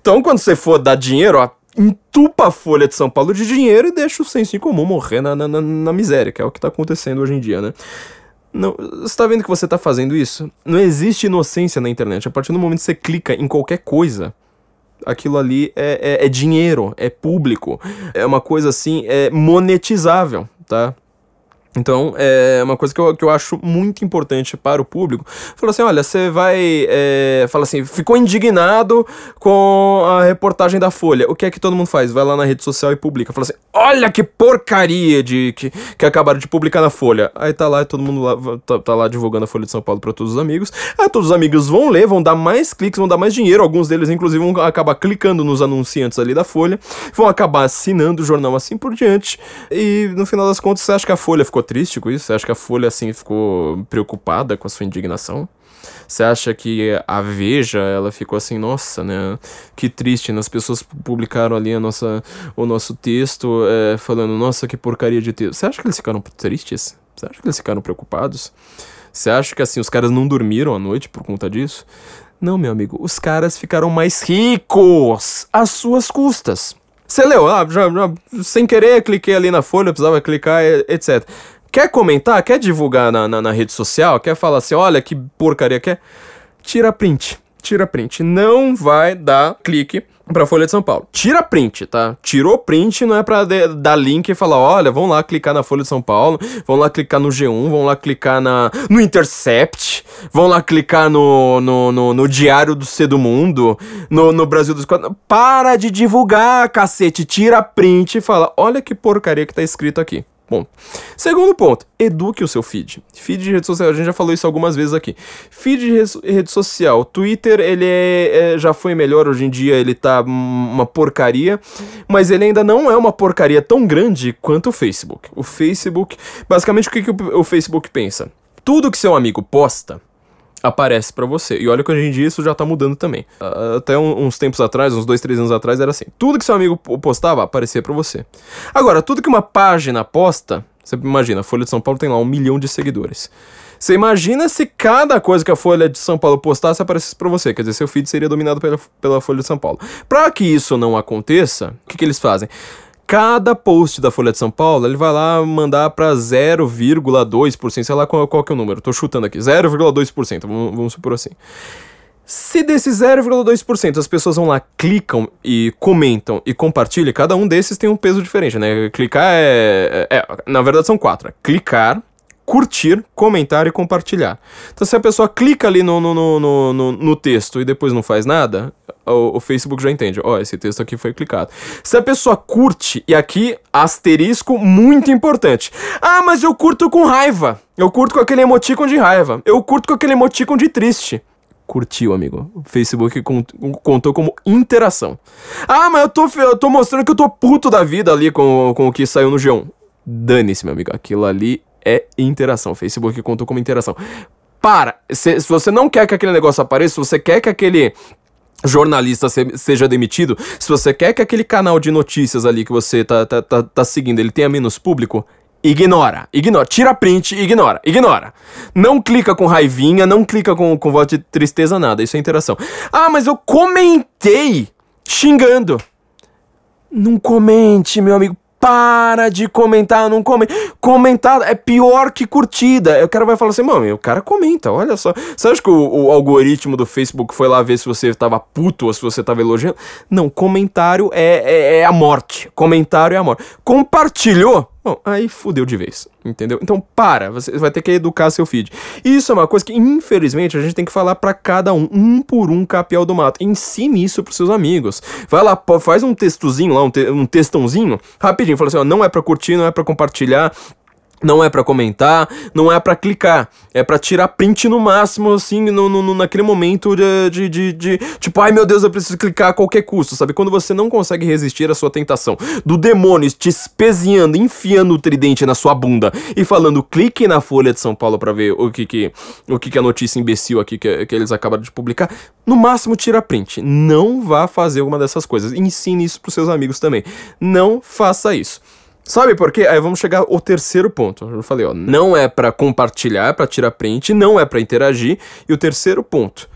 Então, quando você for dar dinheiro, ó, entupa a Folha de São Paulo de dinheiro e deixa o senso em comum morrer na, na, na miséria, que é o que tá acontecendo hoje em dia, né? Não, você tá vendo que você tá fazendo isso? Não existe inocência na internet. A partir do momento que você clica em qualquer coisa, aquilo ali é, é, é dinheiro, é público, é uma coisa assim, é monetizável, tá? Então, é uma coisa que eu, que eu acho muito importante para o público. Falou assim: olha, você vai. É, fala assim, ficou indignado com a reportagem da Folha. O que é que todo mundo faz? Vai lá na rede social e publica. Fala assim: olha que porcaria de que, que acabaram de publicar na Folha. Aí tá lá todo mundo lá, tá, tá, lá divulgando a Folha de São Paulo para todos os amigos. Aí todos os amigos vão ler, vão dar mais cliques, vão dar mais dinheiro. Alguns deles, inclusive, vão acabar clicando nos anunciantes ali da Folha. Vão acabar assinando o jornal assim por diante. E no final das contas, você acha que a Folha ficou ficou triste com isso? Você acha que a Folha, assim, ficou preocupada com a sua indignação? Você acha que a Veja, ela ficou assim, nossa, né? Que triste, né? As pessoas publicaram ali a nossa, o nosso texto é, falando, nossa, que porcaria de texto. Você acha que eles ficaram tristes? Você acha que eles ficaram preocupados? Você acha que, assim, os caras não dormiram à noite por conta disso? Não, meu amigo, os caras ficaram mais ricos às suas custas. Você leu, ah, já, já, sem querer, cliquei ali na folha, precisava clicar, etc. Quer comentar? Quer divulgar na, na, na rede social? Quer falar assim, olha que porcaria quer? Tira print. Tira print. Não vai dar clique pra Folha de São Paulo. Tira print, tá? Tirou print, não é pra dar link e falar, olha, vão lá clicar na Folha de São Paulo, vão lá clicar no G1, vão lá clicar na, no Intercept, vão lá clicar no, no, no, no Diário do C do Mundo, no, no Brasil dos Quatro. Para de divulgar, cacete. Tira print e fala, olha que porcaria que tá escrito aqui. Ponto. Segundo ponto, eduque o seu feed. Feed de rede social, a gente já falou isso algumas vezes aqui. Feed de rede social, Twitter, ele é, é, já foi melhor, hoje em dia ele tá uma porcaria, mas ele ainda não é uma porcaria tão grande quanto o Facebook. O Facebook, basicamente o que, que o, o Facebook pensa? Tudo que seu amigo posta, aparece para você. E olha que hoje em dia isso já tá mudando também. Uh, até uns tempos atrás, uns dois, três anos atrás, era assim. Tudo que seu amigo postava aparecia para você. Agora, tudo que uma página posta, você imagina, a Folha de São Paulo tem lá um milhão de seguidores. Você imagina se cada coisa que a Folha de São Paulo postasse aparecesse para você. Quer dizer, seu feed seria dominado pela, pela Folha de São Paulo. Para que isso não aconteça, o que, que eles fazem? Cada post da Folha de São Paulo, ele vai lá mandar para 0,2%, sei lá qual, qual que é o número, tô chutando aqui, 0,2%, vamos, vamos supor assim. Se desse 0,2% as pessoas vão lá, clicam e comentam e compartilham, cada um desses tem um peso diferente, né? Clicar é. é, é na verdade são quatro: é clicar, curtir, comentar e compartilhar. Então, se a pessoa clica ali no, no, no, no, no texto e depois não faz nada, o, o, Facebook já entende. Ó, oh, esse texto aqui foi clicado. Se a pessoa curte, e aqui, asterisco muito importante. Ah, mas eu curto com raiva. Eu curto com aquele emoticon de raiva. Eu curto com aquele emoticon de triste curtiu, amigo. O Facebook contou como interação. Ah, mas eu tô, eu tô mostrando que eu tô puto da vida ali com, com o que saiu no G1. Dane-se, meu amigo. Aquilo ali é interação. O Facebook contou como interação. Para! Se, se você não quer que aquele negócio apareça, se você quer que aquele jornalista se, seja demitido, se você quer que aquele canal de notícias ali que você tá, tá, tá, tá seguindo, ele tenha menos público, Ignora, ignora, tira print, ignora, ignora. Não clica com raivinha, não clica com, com voz de tristeza, nada. Isso é interação. Ah, mas eu comentei xingando. Não comente, meu amigo. Para de comentar, não comente. Comentar é pior que curtida. O cara vai falar assim, mano, o cara comenta, olha só. Você acha que o, o, algoritmo do Facebook foi lá ver se você tava puto ou se você tava elogiando? Não, comentário é, é, é a morte. Comentário é a morte. Compartilhou? Bom, aí fudeu de vez, entendeu? Então para, você vai ter que educar seu feed. Isso é uma coisa que, infelizmente, a gente tem que falar para cada um, um por um capial do mato. Ensine isso pros seus amigos. Vai lá, faz um textozinho lá, um, te um textãozinho, rapidinho, fala assim, ó, não é para curtir, não é para compartilhar, não é para comentar, não é para clicar, é para tirar print no máximo, assim, no, no, naquele momento de, de, de, de, tipo, ai meu Deus, eu preciso clicar a qualquer custo, sabe? Quando você não consegue resistir à sua tentação do demônio te espezinhando, enfiando o tridente na sua bunda e falando, clique na Folha de São Paulo para ver o que que, o que que a notícia imbecil aqui que, que eles acabaram de publicar, no máximo tira print. Não vá fazer alguma dessas coisas. Ensine isso pros seus amigos também. Não faça isso. Sabe por quê? Aí vamos chegar ao terceiro ponto. Eu falei, ó, não é para compartilhar, é para tirar print, não é para interagir. E o terceiro ponto,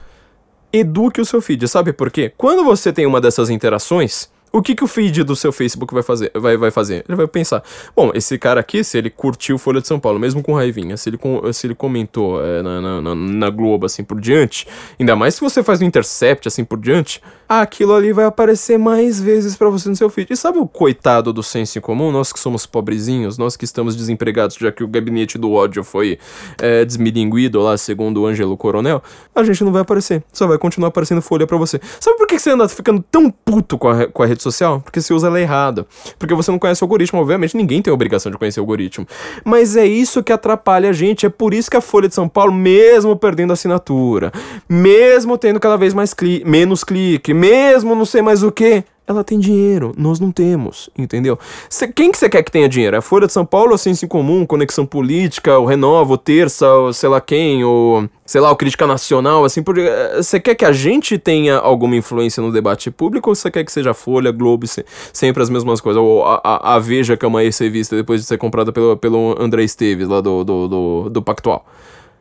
eduque o seu feed. Sabe por quê? Quando você tem uma dessas interações, o que, que o feed do seu Facebook vai fazer, vai, vai fazer? Ele vai pensar, bom, esse cara aqui, se ele curtiu Folha de São Paulo, mesmo com raivinha, se ele, se ele comentou é, na, na, na, Globo, assim por diante, ainda mais se você faz no Intercept, assim por diante, aquilo ali vai aparecer mais vezes para você no seu feed. E sabe o coitado do senso em comum? Nós que somos pobrezinhos, nós que estamos desempregados, já que o gabinete do ódio foi é, desmilinguido lá, segundo o Ângelo Coronel, a gente não vai aparecer, só vai continuar aparecendo Folha para você. Sabe por que você anda ficando tão puto com a, com a rede social? Porque você usa ela errado. Porque você não conhece o algoritmo. Obviamente, ninguém tem a obrigação de conhecer o algoritmo. Mas é isso que atrapalha a gente. É por isso que a Folha de São Paulo, mesmo perdendo assinatura, mesmo tendo cada vez mais cli menos clique, mesmo não sei mais o que, ela tem dinheiro, nós não temos, entendeu? Cê, quem que você quer que tenha dinheiro? É a Folha de São Paulo, ou Ciência em Comum, Conexão Política, o Renova, o Terça, o sei lá quem, o, sei lá, o Crítica Nacional, assim, por você quer que a gente tenha alguma influência no debate público, ou você quer que seja Folha, Globo, se, sempre as mesmas coisas? Ou a, a, a Veja, que é uma ex-revista depois de ser comprada pelo, pelo André Esteves, lá do, do, do, do Pactual.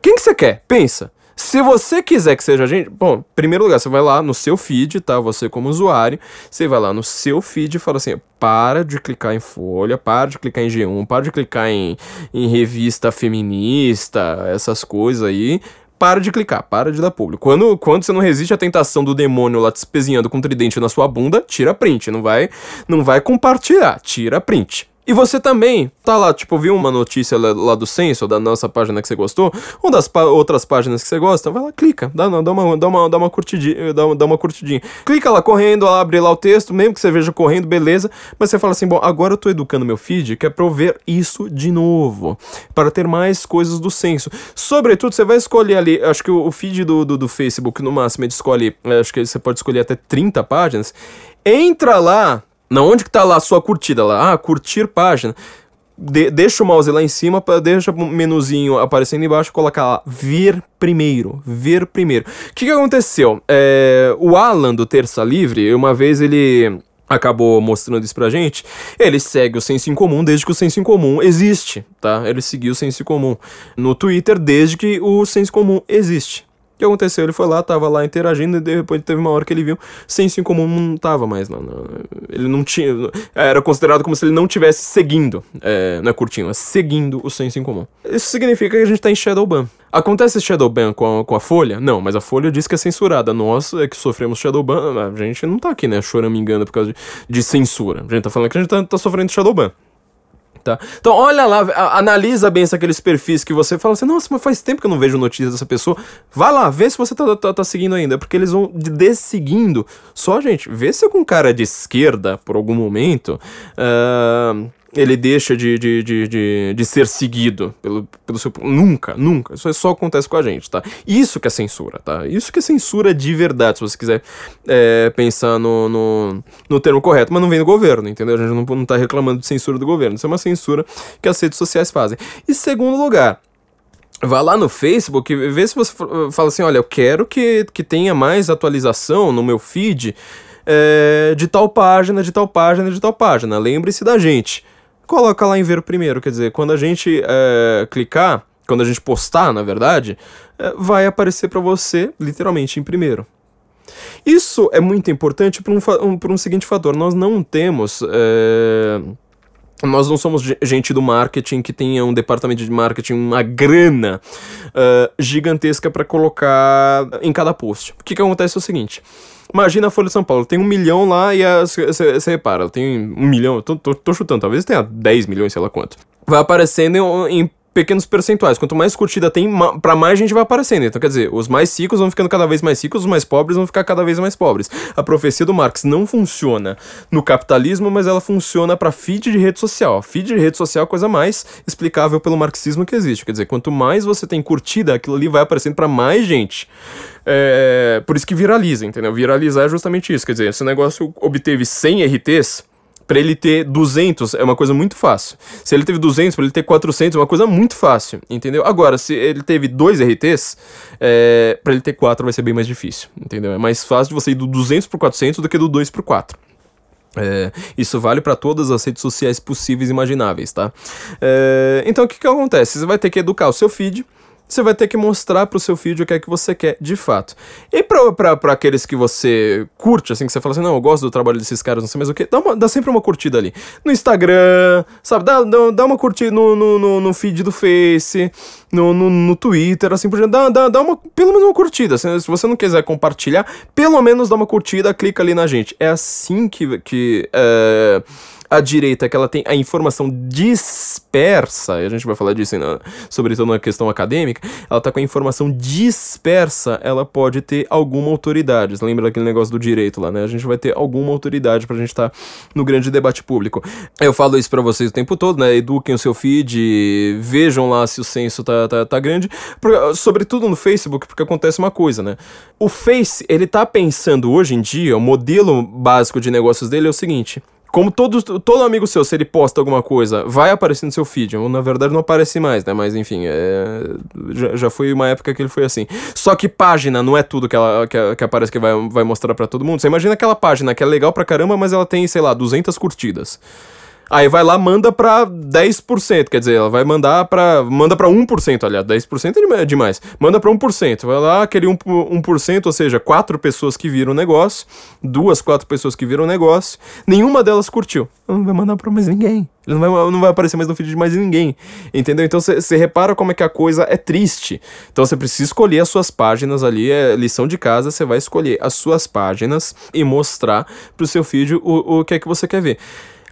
Quem que você quer? Pensa. Se você quiser que seja gente, bom, primeiro lugar, você vai lá no seu feed, tá? Você como usuário, você vai lá no seu feed e fala assim: para de clicar em Folha, para de clicar em G1, para de clicar em, em revista feminista, essas coisas aí. Para de clicar, para de dar público. Quando, quando você não resiste à tentação do demônio lá te espezinhando com tridente na sua bunda, tira print. Não vai, não vai compartilhar, tira print. E você também tá lá, tipo, viu uma notícia lá, do Censo, da nossa página que você gostou, ou das outras páginas que você gosta, vai lá, clica, dá, dá, uma, dá, uma, dá, uma curtidinha, dá, dá uma curtidinha. Clica lá correndo, abre lá o texto, mesmo que você veja correndo, beleza, mas você fala assim, bom, agora eu tô educando meu feed, que é pra eu ver isso de novo, para ter mais coisas do Censo. Sobretudo, você vai escolher ali, acho que o, feed do, do, do, Facebook, no máximo, ele escolhe, acho que você pode escolher até 30 páginas, entra lá, na onde que tá lá a sua curtida lá? Ah, curtir página. De, deixa o mouse lá em cima, deixa o menuzinho aparecendo embaixo colocar lá ver primeiro, ver primeiro. O que, que aconteceu? É, o Alan do Terça Livre, uma vez ele acabou mostrando isso pra gente, ele segue o senso em comum desde que o senso em comum existe, tá? Ele seguiu o senso em comum no Twitter desde que o senso comum existe. O que aconteceu? Ele foi lá, tava lá interagindo e depois teve uma hora que ele viu senso em comum não tava mais. Não, ele não tinha. Era considerado como se ele não tivesse seguindo. É, não é curtindo, é seguindo o senso em comum. Isso significa que a gente tá em Shadowban. Acontece Shadowban com a, com a Folha? Não, mas a Folha diz que é censurada. Nós é que sofremos Shadowban. A gente não tá aqui, né, choramingando por causa de, de censura. A gente tá falando que a gente tá, tá sofrendo Shadowban. Tá? Então, olha lá, analisa bem aqueles perfis que você fala assim, nossa, mas faz tempo que eu não vejo notícias dessa pessoa. Vai lá, vê se você tá, tá, tá seguindo ainda, porque eles vão desseguindo. Só, gente, vê se algum cara de esquerda, por algum momento, uh, ele deixa de, de, de, de, de ser seguido pelo, pelo seu. Nunca, nunca. Isso só acontece com a gente, tá? Isso que é censura, tá? Isso que é censura de verdade, se você quiser é, pensar no, no, no, termo correto, mas não vem do governo, entendeu? A gente não, não tá reclamando de censura do governo. Isso é uma censura que as redes sociais fazem. E segundo lugar, Vá lá no Facebook e vê se você fala assim: olha, eu quero que, que tenha mais atualização no meu feed é, de tal página, de tal página, de tal página. Lembre-se da gente coloca lá em ver o primeiro. Quer dizer, quando a gente é, clicar, quando a gente postar, na verdade, é, vai aparecer para você literalmente em primeiro. Isso é muito importante por um, um, por um seguinte fator: nós não temos. É, nós não somos gente do marketing que tenha um departamento de marketing, uma grana uh, gigantesca para colocar em cada post. O que, que acontece é o seguinte: Imagina a Folha de São Paulo, tem um milhão lá e você repara, tem um milhão, tô, tô, tô, chutando, talvez tenha 10 milhões, sei lá quanto. Vai aparecendo em pequenos percentuais. Quanto mais curtida tem, para mais gente vai aparecendo. Então, quer dizer, os mais ricos vão ficando cada vez mais ricos, os mais pobres vão ficar cada vez mais pobres. A profecia do Marx não funciona no capitalismo, mas ela funciona para feed de rede social. Feed de rede social é a coisa mais explicável pelo marxismo que existe. Quer dizer, quanto mais você tem curtida, aquilo ali vai aparecendo para mais gente. É, por isso que viraliza, entendeu? Viralizar é justamente isso. Quer dizer, esse negócio obteve 100 RTs para ele ter 200 é uma coisa muito fácil. Se ele teve 200, para ele ter 400 é uma coisa muito fácil, entendeu? Agora, se ele teve dois RTs, é, para ele ter 4 vai ser bem mais difícil, entendeu? É mais fácil de você ir do 200 pro 400 do que do 2 pro 4. É, isso vale para todas as redes sociais possíveis e imagináveis, tá? É, então o que, que acontece? Você vai ter que educar o seu feed você vai ter que mostrar pro seu feed o que é que você quer de fato. E pra, aqueles que você curte, assim, que você fala assim, não, eu gosto do trabalho desses caras, não sei mais o que, dá, dá sempre uma curtida ali. No Instagram, sabe? Dá, dá, dá uma curtida no, no, no, no, feed do Face, no, no, no Twitter, assim por diante. Dá, dá, dá uma, pelo menos uma curtida. Se, se você não quiser compartilhar, pelo menos dá uma curtida, clica ali na gente. É assim que. que é a direita, que ela tem a informação dispersa, e a gente vai falar disso ainda, sobretudo na questão acadêmica, ela tá com a informação dispersa, ela pode ter alguma autoridade. lembra daquele negócio do direito lá, né? A gente vai ter alguma autoridade pra gente estar tá no grande debate público. Eu falo isso para vocês o tempo todo, né? Eduquem o seu feed, vejam lá se o censo tá, tá, tá grande, sobretudo no Facebook, porque acontece uma coisa, né? O Face, ele tá pensando hoje em dia, o modelo básico de negócios dele é o seguinte: como todo, todo amigo seu, se ele posta alguma coisa, vai aparecer no seu feed. Ou na verdade não aparece mais, né? Mas enfim, é, já, já foi uma época que ele foi assim. Só que página não é tudo que, ela, que, que aparece que vai, vai mostrar para todo mundo. Você imagina aquela página que é legal pra caramba, mas ela tem, sei lá, 200 curtidas. Aí vai lá, manda pra 10%, quer dizer, ela vai mandar pra. Manda pra 1%, aliás, 10% é demais. Manda pra 1%. Vai lá, aquele 1%, 1% ou seja, quatro pessoas que viram o negócio, duas, quatro pessoas que viram o negócio, nenhuma delas curtiu. Não vai mandar pra mais ninguém. Ele não vai, não vai aparecer mais no feed de mais ninguém. Entendeu? Então você repara como é que a coisa é triste. Então você precisa escolher as suas páginas ali, é lição de casa, você vai escolher as suas páginas e mostrar pro seu feed o, o que é que você quer ver.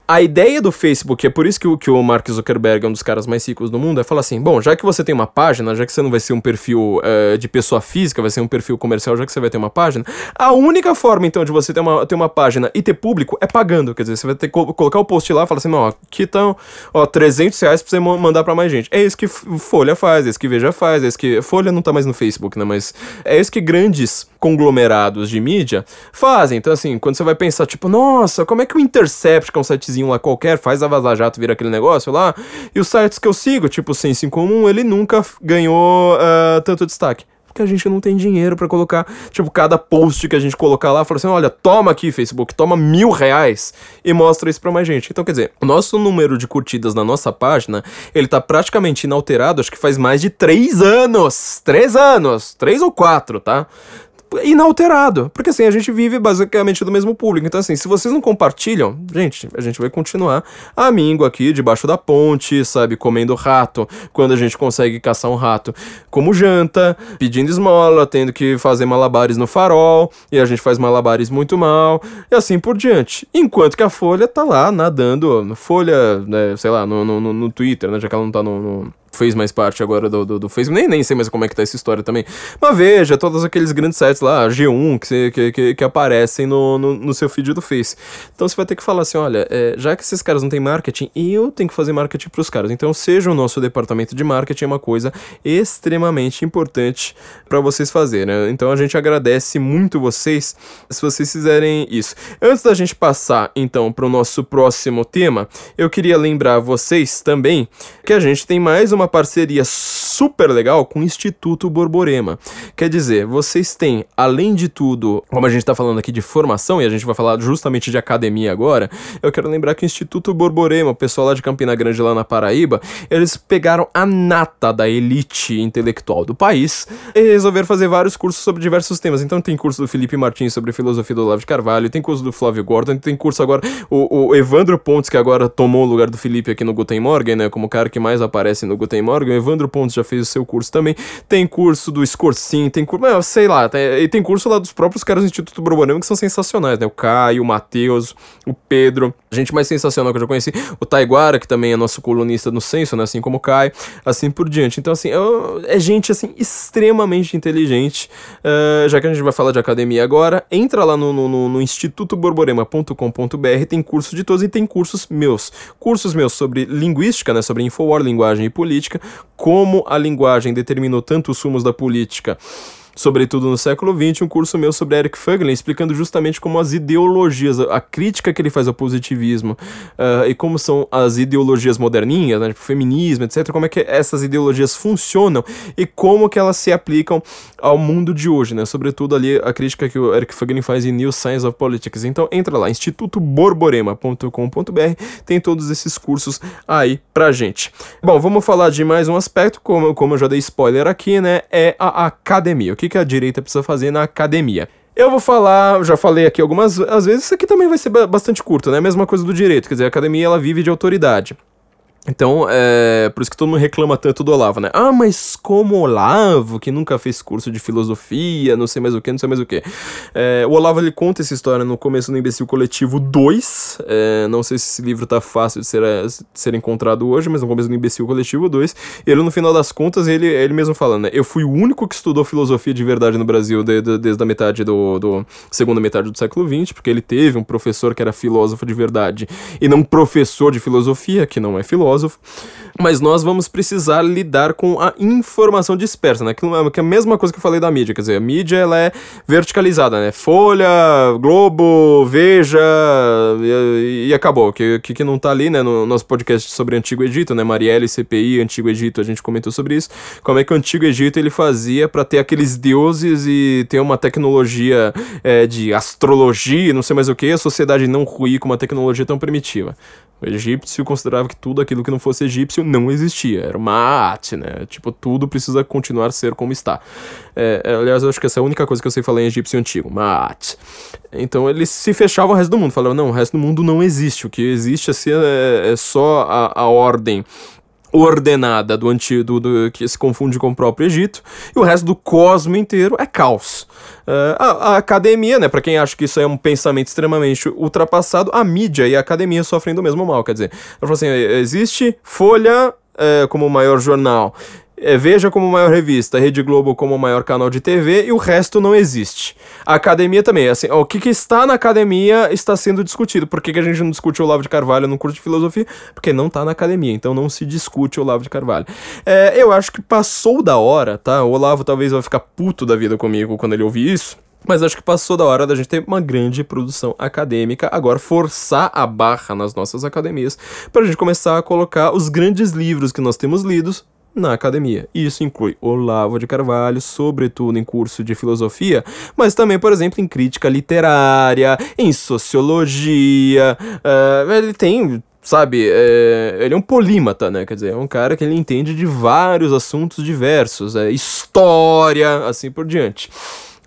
A ideia do Facebook, é por isso que o, que o Mark Zuckerberg é um dos caras mais ricos do mundo, é falar assim: bom, já que você tem uma página, já que você não vai ser um perfil uh, de pessoa física, vai ser um perfil comercial, já que você vai ter uma página, a única forma então de você ter uma, ter uma página e ter público é pagando. Quer dizer, você vai ter que colocar o post lá e falar assim: ó, aqui estão, ó, 300 reais pra você mandar pra mais gente. É isso que Folha faz, é isso que Veja faz, é isso que. Folha não tá mais no Facebook, né? Mas é isso que grandes conglomerados de mídia fazem. Então, assim, quando você vai pensar, tipo, nossa, como é que o Intercept, que é um sitezinho lá qualquer, faz a Vaza Jato vir aquele negócio lá, e os sites que eu sigo, tipo o Sense em Comum, ele nunca ganhou uh, tanto destaque Porque a gente não tem dinheiro para colocar, tipo, cada post que a gente colocar lá, fala assim, olha, toma aqui, Facebook, toma mil reais e mostra isso pra mais gente. Então, quer dizer, o nosso número de curtidas na nossa página, ele tá praticamente inalterado, acho que faz mais de três anos. Três anos. Três ou quatro, tá? Inalterado. Porque assim, a gente vive basicamente do mesmo público. Então, assim, se vocês não compartilham, gente, a gente vai continuar amigo aqui debaixo da ponte, sabe? Comendo rato, quando a gente consegue caçar um rato como janta, pedindo esmola, tendo que fazer malabares no farol, e a gente faz malabares muito mal, e assim por diante. Enquanto que a Folha tá lá nadando, Folha, né, sei lá, no, no, no Twitter, né? Já que ela não tá no, no fez mais parte agora do, do, do, Facebook. Nem, nem sei mais como é que tá essa história também. Mas veja, todos aqueles grandes sites lá, G1, que, que, que, que aparecem no, no, no, seu feed do Face. Então você vai ter que falar assim: olha, é, já que esses caras não têm marketing, eu tenho que fazer marketing pros caras. Então seja o nosso departamento de marketing é uma coisa extremamente importante para vocês fazerem. Né? Então a gente agradece muito vocês se vocês fizerem isso. Antes da gente passar então para o nosso próximo tema, eu queria lembrar vocês também que a gente tem mais uma uma parceria super legal com o Instituto Borborema. Quer dizer, vocês têm, além de tudo, como a gente está falando aqui de formação, e a gente vai falar justamente de academia agora, eu quero lembrar que o Instituto Borborema, o pessoal lá de Campina Grande, lá na Paraíba, eles pegaram a nata da elite intelectual do país e resolveram fazer vários cursos sobre diversos temas. Então tem curso do Felipe Martins sobre filosofia do Olavo de Carvalho, tem curso do Flávio Gordon, tem curso agora, o, o Evandro Pontes, que agora tomou o lugar do Felipe aqui no Guten Morgen, né, como o cara que mais aparece no Guten tem Morgan, Evandro Pontes já fez o seu curso também, tem curso do Scorsin, tem curso, sei lá, tem, e tem curso lá dos próprios caras do Instituto Borborema que são sensacionais, né? O Caio, o Matheus, o Pedro, gente mais sensacional que eu já conheci, o Taiguara, que também é nosso colunista no Censo, né? Assim como o Caio, assim por diante. Então, assim, é, é gente, assim, extremamente inteligente. Uh, já que a gente vai falar de academia agora, entra lá no, no, no institutoborborema.com.br, tem curso de todos e tem cursos meus. Cursos meus sobre linguística, né? Sobre Infowar, linguagem e política política, como a linguagem determinou tanto os rumos da política sobretudo no século XX, um curso meu sobre Eric Fögelen, explicando justamente como as ideologias, a crítica que ele faz ao positivismo uh, e como são as ideologias moderninhas, né, tipo feminismo, etc., como é que essas ideologias funcionam e como que elas se aplicam ao mundo de hoje, né, sobretudo ali a crítica que o Eric Fögelen faz em New Science of Politics. Então entra lá, institutoborborema.com.br, tem todos esses cursos aí pra gente. Bom, vamos falar de mais um aspecto, como, como eu já dei spoiler aqui, né, é a academia. O que, que a direita precisa fazer na academia. Eu vou falar, já falei aqui algumas às vezes, isso aqui também vai ser bastante curto, né? Mesma coisa do direito, quer dizer, a academia ela vive de autoridade. Então, é por isso que todo mundo reclama tanto do Olavo, né? Ah, mas como Olavo, que nunca fez curso de filosofia, não sei mais o que, não sei mais o que. É, o Olavo, ele conta essa história no começo do Imbecil Coletivo 2. É, não sei se esse livro tá fácil de ser, de ser encontrado hoje, mas no começo do Imbecil Coletivo 2. Ele, no final das contas, ele, ele mesmo falando, né? Eu fui o único que estudou filosofia de verdade no Brasil de, de, desde a metade do, do... segunda metade do século XX, porque ele teve um professor que era filósofo de verdade e não professor de filosofia, que não é filósofo filósofo, mas nós vamos precisar lidar com a informação dispersa, né? Que é a mesma coisa que eu falei da mídia, quer dizer, a mídia ela é verticalizada, né? Folha, Globo, Veja e, e acabou. Que, que, que não tá ali, né? No nosso podcast sobre Antigo Egito, né? Marielle, CPI, Antigo Egito, a gente comentou sobre isso. Como é que o Antigo Egito ele fazia para ter aqueles deuses e ter uma tecnologia é, de astrologia, não sei mais o que, a sociedade não ruir com uma tecnologia tão primitiva. O egípcio considerava que tudo aquilo que não fosse egípcio não existia. Era uma arte, né? Tipo, tudo precisa continuar a ser como está. É, é, aliás, eu acho que essa é a única coisa que eu sei falar em egípcio antigo. Uma arte. Então ele se fechava ao resto do mundo. Falava, não, o resto do mundo não existe. O que existe assim, é, é só a, a ordem ordenada do antigo do, que se confunde com o próprio Egito e o resto do cosmo inteiro é caos. Uh, a, a, academia, né, para quem acha que isso é um pensamento extremamente ultrapassado, a mídia e a academia sofrem do mesmo mal, quer dizer, ela falou assim, existe Folha é, como o maior jornal, é, Veja como maior revista, Rede Globo como maior canal de TV e o resto não existe. A academia também, assim, ó, o que, que está na academia está sendo discutido. Por que, que a gente não discute o Olavo de Carvalho no curso de filosofia? Porque não está na academia, então não se discute o Olavo de Carvalho. É, eu acho que passou da hora, tá? O Olavo talvez vai ficar puto da vida comigo quando ele ouvir isso. Mas acho que passou da hora da gente ter uma grande produção acadêmica, agora forçar a barra nas nossas academias, para a gente começar a colocar os grandes livros que nós temos lidos na academia. Isso inclui Olavo de Carvalho, sobretudo em curso de filosofia, mas também, por exemplo, em crítica literária, em sociologia. Uh, ele tem sabe, é, ele é um polímata, né? Quer dizer, é um cara que ele entende de vários assuntos diversos, é, história, assim por diante.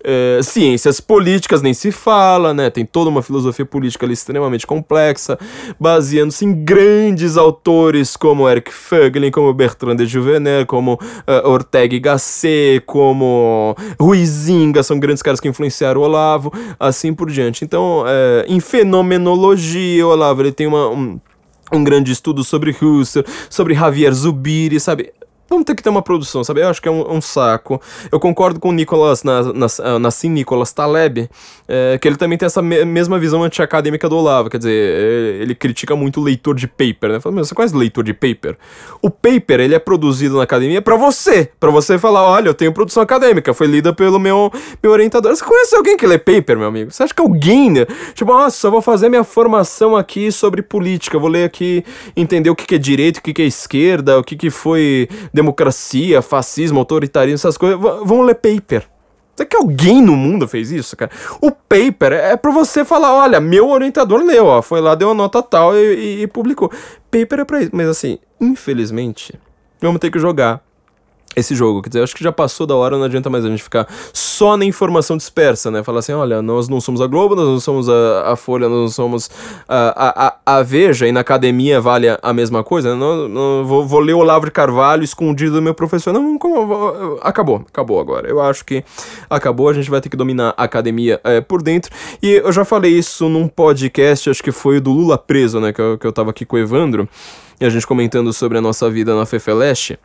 É, ciências políticas nem se fala, né? Tem toda uma filosofia política ali extremamente complexa, baseando-se em grandes autores como Eric Fögling, como Bertrand de Juvenet, como uh, Ortega y Gasset, como Ruizinga, são grandes caras que influenciaram Olavo, assim por diante. Então, é, em fenomenologia, Olavo ele tem uma, um, um grande estudo sobre Husserl, sobre Javier Zubiri, sabe? Vamos ter que ter uma produção, sabe? Eu acho que é um, um saco. Eu concordo com o Nicolas, na, na, ah, Nicolas Taleb, é, que ele também tem essa me mesma visão anti-acadêmica do Olavo. Quer dizer, é, ele critica muito o leitor de paper, né? Fala, meu, você conhece leitor de paper? O paper, ele é produzido na academia para você. para você falar, olha, eu tenho produção acadêmica, foi lida pelo meu, meu orientador. Você conhece alguém que lê paper, meu amigo? Você acha que alguém, né? Tipo, nossa, vou fazer minha formação aqui sobre política, vou ler aqui, entender o que, que é direito, o que, que é esquerda, o que, que foi democracia, fascismo, autoritarismo, essas coisas. V vamos ler paper. Será que alguém no mundo fez isso, cara? O paper é pra você falar, olha, meu orientador leu, ó, foi lá, deu uma nota tal e, e, e publicou. Paper é pra isso. Mas assim, infelizmente, vamos ter que jogar esse jogo. Quer dizer, acho que já passou da hora, não adianta mais a gente ficar só na informação dispersa, né? Falar assim, olha, nós não somos a Globo, nós não somos a, a Folha, nós não somos a, a, a Veja, e na academia vale a, mesma coisa. Não, não vou, vou, ler o Olavo de Carvalho escondido do meu professor. Não, como, acabou, acabou agora. Eu acho que acabou, a gente vai ter que dominar a academia é, por dentro. E eu já falei isso num podcast, acho que foi do Lula Preso, né? Que eu, que eu tava aqui com o Evandro, e a gente comentando sobre a nossa vida na Fefeleste.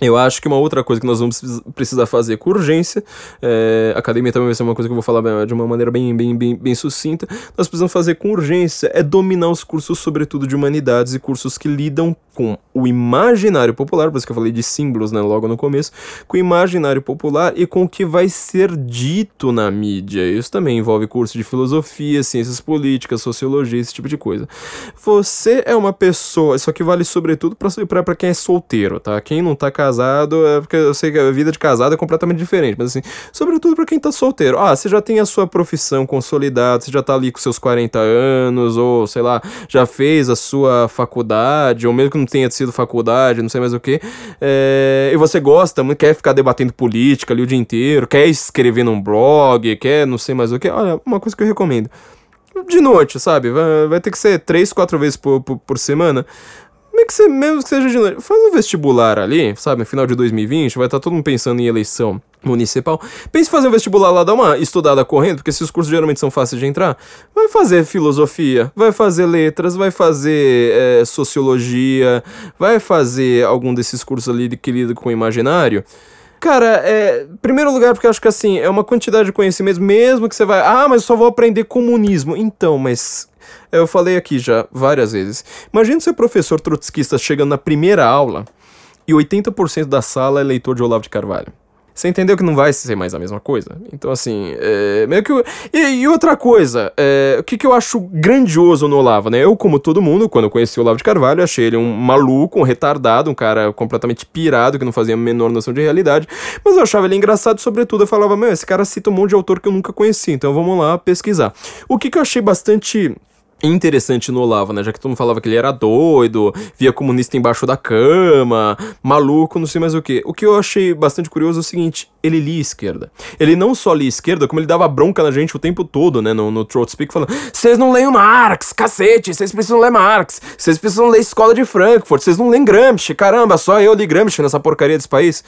Eu acho que uma outra coisa que nós vamos precisar fazer com urgência, é, academia também vai ser uma coisa que eu vou falar de uma maneira bem, bem, bem, bem sucinta, nós precisamos fazer com urgência é dominar os cursos, sobretudo de humanidades e cursos que lidam com o imaginário popular, por isso que eu falei de símbolos né, logo no começo, com o imaginário popular e com o que vai ser dito na mídia. Isso também envolve curso de filosofia, ciências políticas, sociologia, esse tipo de coisa. Você é uma pessoa, isso aqui vale sobretudo para quem é solteiro, tá? Quem não tá casado casado, é porque eu sei que a vida de casado é completamente diferente, mas assim, sobretudo para quem tá solteiro. Ah, você já tem a sua profissão consolidada, você já tá ali com seus 40 anos, ou sei lá, já fez a sua faculdade, ou mesmo que não tenha sido faculdade, não sei mais o que, é, e você gosta, quer ficar debatendo política ali o dia inteiro, quer escrever num blog, quer não sei mais o que, olha, uma coisa que eu recomendo de noite, sabe? Vai, vai, ter que ser três, quatro vezes por, por, por semana. Como é que você, mesmo que seja de noite, faz um vestibular ali, sabe, no final de 2020, vai estar tá todo mundo pensando em eleição municipal. Pense em fazer um vestibular lá, dar uma estudada correndo, porque esses cursos geralmente são fáceis de entrar. Vai fazer filosofia, vai fazer letras, vai fazer é, sociologia, vai fazer algum desses cursos ali que lida com o imaginário. Cara, é. Primeiro lugar, porque eu acho que assim, é uma quantidade de conhecimento, mesmo que você vai. Ah, mas eu só vou aprender comunismo. Então, mas eu falei aqui já várias vezes. Imagina ser professor trotskista chegando na primeira aula e 80% da sala é leitor de Olavo de Carvalho. Você entendeu que não vai ser mais a mesma coisa? Então, assim, é, meio que. E, e outra coisa, é, o que, que eu acho grandioso no Olavo, né? Eu, como todo mundo, quando eu conheci o Olavo de Carvalho, achei ele um maluco, um retardado, um cara completamente pirado, que não fazia a menor noção de realidade. Mas eu achava ele engraçado, sobretudo, eu falava, meu, esse cara cita um monte de autor que eu nunca conheci, então vamos lá pesquisar. O que, que eu achei bastante interessante no Olavo, né? Já que todo mundo falava que ele era doido, via comunista embaixo da cama, maluco, não sei mais o que. O que eu achei bastante curioso é o seguinte: ele lia esquerda. Ele não só lia esquerda, como ele dava bronca na gente o tempo todo, né? No, no Throat Speak, falando: vocês não leem Marx, cacete, vocês precisam ler Marx, vocês precisam ler Escola de Frankfurt, vocês não leem Gramsci, caramba, só eu li Gramsci nessa porcaria desse país.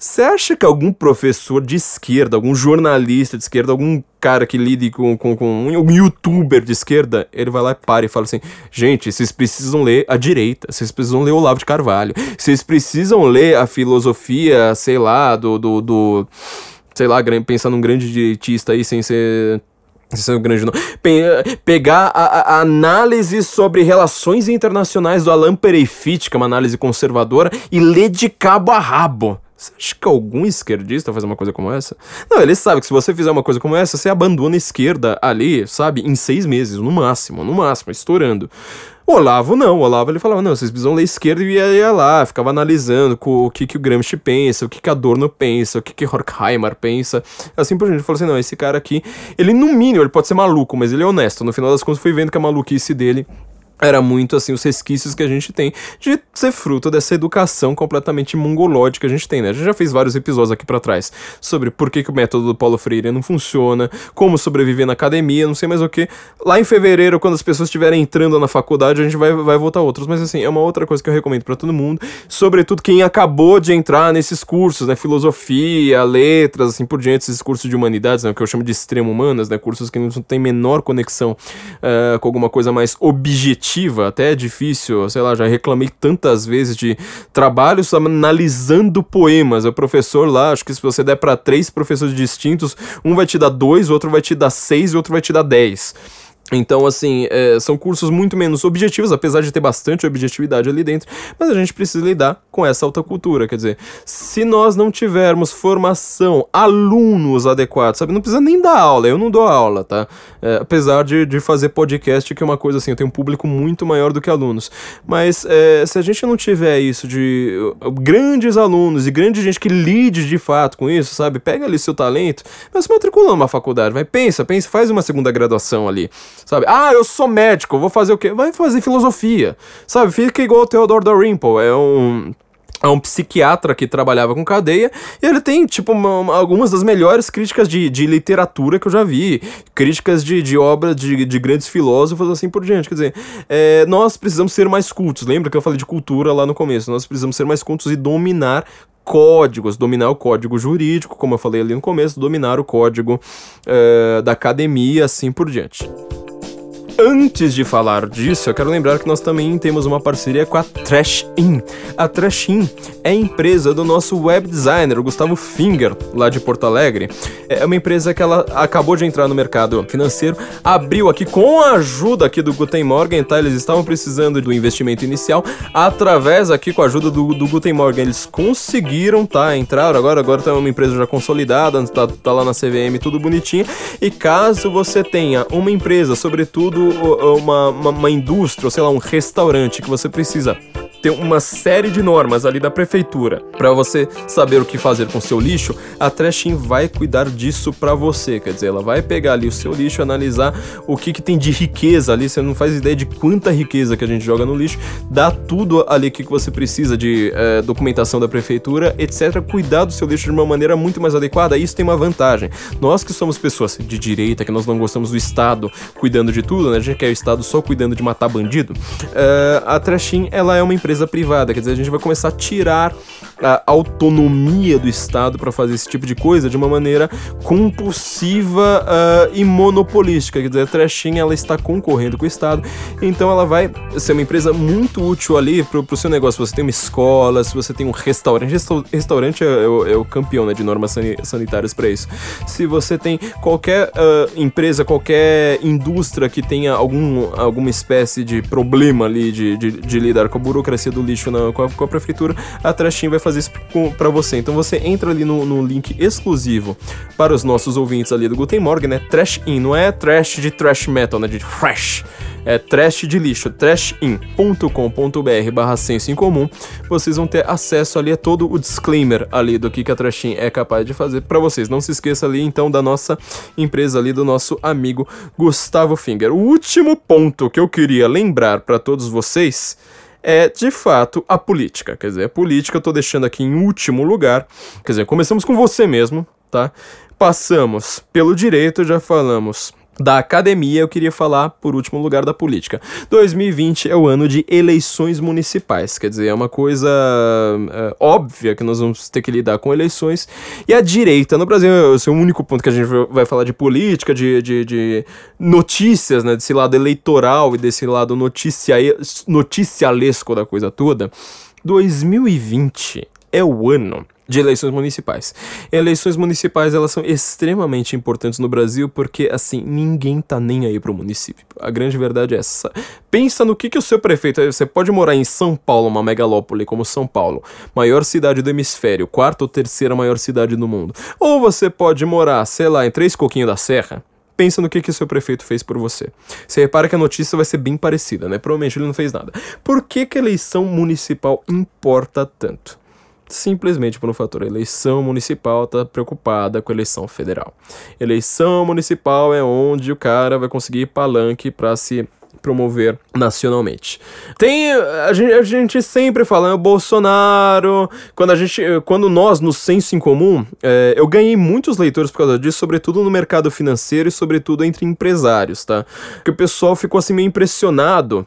Você acha que algum professor de esquerda, algum jornalista de esquerda, algum cara que lide com, com, com um youtuber de esquerda, ele vai lá e para e fala assim: gente, vocês precisam ler a direita, vocês precisam ler o Olavo de Carvalho, vocês precisam ler a filosofia, sei lá, do. do, do sei lá, pensando num grande direitista aí sem ser isso é um grande nome. Pegar a, a, análise sobre relações internacionais do Alain Pereyfit, que é uma análise conservadora, e ler de cabo a rabo. Você acha que algum esquerdista faz uma coisa como essa? Não, ele sabe que se você fizer uma coisa como essa, você abandona a esquerda ali, sabe, em seis meses, no máximo, no máximo, estourando. Olavo não, Olavo ele falava, não, vocês precisam ler esquerda e ia, ia lá, ficava analisando o que, que o Gramsci pensa, o que, que Adorno pensa, o que, que Horkheimer pensa, assim por gente. Falou assim, não, esse cara aqui, ele no mínimo, ele pode ser maluco, mas ele é honesto. No final das contas, fui vendo que a maluquice dele era muito assim os resquícios que a gente tem de ser fruto dessa educação completamente mongológica que a gente tem, né? A gente já fez vários episódios aqui para trás sobre por que, que, o método do Paulo Freire não funciona, como sobreviver na academia, não sei mais o que. Lá em fevereiro, quando as pessoas estiverem entrando na faculdade, a gente vai, vai voltar outros, mas assim, é uma outra coisa que eu recomendo para todo mundo, sobretudo quem acabou de entrar nesses cursos, né? Filosofia, letras, assim por diante, esses cursos de humanidades, né? O que eu chamo de extremo humanas, né? Cursos que não têm menor conexão uh, com alguma coisa mais objetiva até é difícil, sei lá, já reclamei tantas vezes de trabalhos analisando poemas. O professor lá, acho que se você der para três professores distintos, um vai te dar dois, outro vai te dar seis e outro vai te dar dez. Então, assim, é, são cursos muito menos objetivos, apesar de ter bastante objetividade ali dentro, mas a gente precisa lidar com essa alta cultura. Quer dizer, se nós não tivermos formação, alunos adequados, sabe? Não precisa nem dar aula, eu não dou aula, tá? É, apesar de, de fazer podcast, que é uma coisa assim, eu tenho um público muito maior do que alunos. Mas é, se a gente não tiver isso de grandes alunos e grande gente que lide de fato com isso, sabe? Pega ali seu talento, mas matricula numa faculdade, vai, pensa, pensa, faz uma segunda graduação ali. Sabe? Ah, eu sou médico, vou fazer o quê? Vai fazer filosofia. Sabe? Fica igual o Theodore Dalrymple. É um é um psiquiatra que trabalhava com cadeia e ele tem, tipo, uma, uma, algumas das melhores críticas de, de literatura que eu já vi, críticas de, de obras de, de grandes filósofos, assim por diante. Quer dizer, é, nós precisamos ser mais cultos. Lembra que eu falei de cultura lá no começo? Nós precisamos ser mais cultos e dominar códigos, dominar o código jurídico, como eu falei ali no começo, dominar o código é, da academia, assim por diante. Antes de falar disso, eu quero lembrar que nós também temos uma parceria com a Trash In. A Trash In é a empresa do nosso web designer, Gustavo Finger, lá de Porto Alegre. É uma empresa que ela acabou de entrar no mercado financeiro, abriu aqui com a ajuda aqui do Guten Morgen, tá? Eles estavam precisando do investimento inicial, através aqui com a ajuda do, do Guten Morgen, eles conseguiram, tá? Entraram agora, agora tá uma empresa já consolidada, tá, tá lá na CVM tudo bonitinho. E caso você tenha uma empresa, sobretudo uma, uma, uma indústria, ou sei lá, um restaurante que você precisa ter uma série de normas ali da prefeitura para você saber o que fazer com seu lixo, a Trashin vai cuidar disso para você. Quer dizer, ela vai pegar ali o seu lixo, analisar o que, que tem de riqueza ali. Você não faz ideia de quanta riqueza que a gente joga no lixo, dá tudo ali que você precisa de é, documentação da prefeitura, etc. Cuidar do seu lixo de uma maneira muito mais adequada. Isso tem uma vantagem. Nós que somos pessoas de direita, que nós não gostamos do Estado cuidando de tudo, né? A gente quer o Estado só cuidando de matar bandido. É, a Trashin, ela é uma empresa empresa privada. Quer dizer, a gente vai começar a tirar a autonomia do Estado para fazer esse tipo de coisa de uma maneira compulsiva uh, e monopolística. Quer dizer, a Trashin ela está concorrendo com o Estado, então ela vai ser uma empresa muito útil ali para o seu negócio. Se você tem uma escola, se você tem um restaurante, restaurante é, é, o, é o campeão né, de normas sanitárias para isso. Se você tem qualquer uh, empresa, qualquer indústria que tenha algum, alguma espécie de problema ali de, de, de lidar com a burocracia do lixo na, com, a, com, a, prefeitura, a Trash vai fazer isso para você. Então você entra ali no, no, link exclusivo para os nossos ouvintes ali do Guten Morgen, né? Trash In, não é trash de trash metal, né? De trash. É trash de lixo, trashin.com.br barra senso em comum. Vocês vão ter acesso ali a todo o disclaimer ali do que, que a Trashin é capaz de fazer para vocês. Não se esqueça ali então da nossa empresa ali, do nosso amigo Gustavo Finger. O último ponto que eu queria lembrar para todos vocês é de fato a política. Quer dizer, a política eu tô deixando aqui em último lugar. Quer dizer, começamos com você mesmo, tá? Passamos pelo direito, já falamos da academia, eu queria falar, por último lugar, da política. 2020 é o ano de eleições municipais, quer dizer, é uma coisa é, óbvia que nós vamos ter que lidar com eleições. E a direita, no Brasil, esse é o único ponto que a gente vai falar de política, de, de, de notícias, né, desse lado eleitoral e desse lado noticia, noticialesco da coisa toda. 2020 é o ano de eleições municipais. Eleições municipais, elas são extremamente importantes no Brasil porque, assim, ninguém tá nem aí pro município. A grande verdade é essa. Pensa no que, que o seu prefeito... Você pode morar em São Paulo, uma megalópole como São Paulo, maior cidade do hemisfério, quarta ou terceira maior cidade do mundo. Ou você pode morar, sei lá, em Três Coquinhos da Serra, pensa no que que seu prefeito fez por você. Você repara que a notícia vai ser bem parecida, né? Provavelmente ele não fez nada. Por que que a eleição municipal importa tanto? Simplesmente por um fator. A eleição municipal tá preocupada com a eleição federal. Eleição municipal é onde o cara vai conseguir palanque para se promover nacionalmente. Tem a gente, a gente sempre fala, o Bolsonaro, quando a gente, quando nós no senso em comum, é, eu ganhei muitos leitores por causa disso, sobretudo no mercado financeiro e sobretudo entre empresários, tá? Que o pessoal ficou assim meio impressionado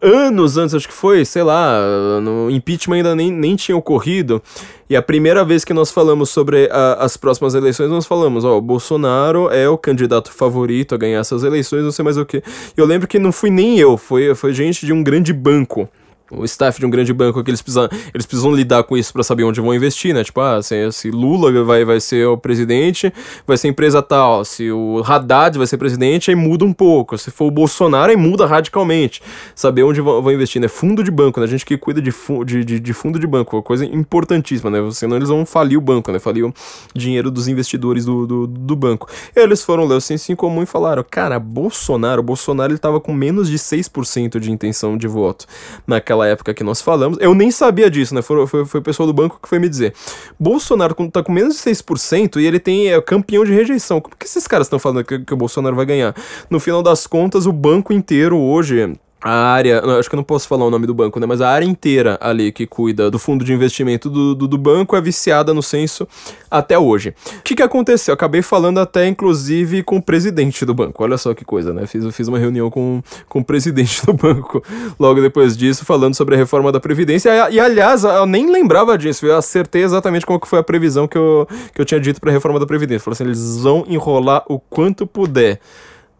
anos antes, acho que foi, sei lá, no impeachment ainda nem, nem tinha ocorrido. E a primeira vez que nós falamos sobre a, as próximas eleições, nós falamos, ó, o Bolsonaro é o candidato favorito a ganhar essas eleições, não sei mais o que. Eu lembro que não fui nem eu, foi, foi gente de um grande banco o staff de um grande banco que eles precisam, eles precisam lidar com isso para saber onde vão investir, né? Tipo, ah, se, se, Lula vai, vai ser o presidente, vai ser empresa tal. Se o Haddad vai ser presidente, aí muda um pouco. Se for o Bolsonaro, aí muda radicalmente. Saber onde vão, vão investir, né? Fundo de banco, né? A gente que cuida de, fu de, de, de, fundo de banco, uma coisa importantíssima, né? Senão eles vão falir o banco, né? Falir o dinheiro dos investidores do, do, do banco. Eles foram ler o senso em comum e falaram, cara, Bolsonaro, o Bolsonaro ele tava com menos de 6% de intenção de voto naquela naquela época que nós falamos. Eu nem sabia disso, né? Foi, foi, foi o pessoal do banco que foi me dizer. Bolsonaro tá com menos de 6% e ele tem é campeão de rejeição. Como que esses caras estão falando que, que o Bolsonaro vai ganhar? No final das contas, o banco inteiro hoje a área, acho que eu não posso falar o nome do banco, né? Mas a área inteira ali que cuida do fundo de investimento do, do, do banco é viciada no censo até hoje. O que, que aconteceu? Eu acabei falando até, inclusive, com o presidente do banco. Olha só que coisa, né? Fiz, fiz uma reunião com, com o presidente do banco logo depois disso, falando sobre a reforma da Previdência. E, e aliás, eu nem lembrava disso. Eu acertei exatamente qual que foi a previsão que eu, que eu tinha dito para a reforma da Previdência. Falei assim: eles vão enrolar o quanto puder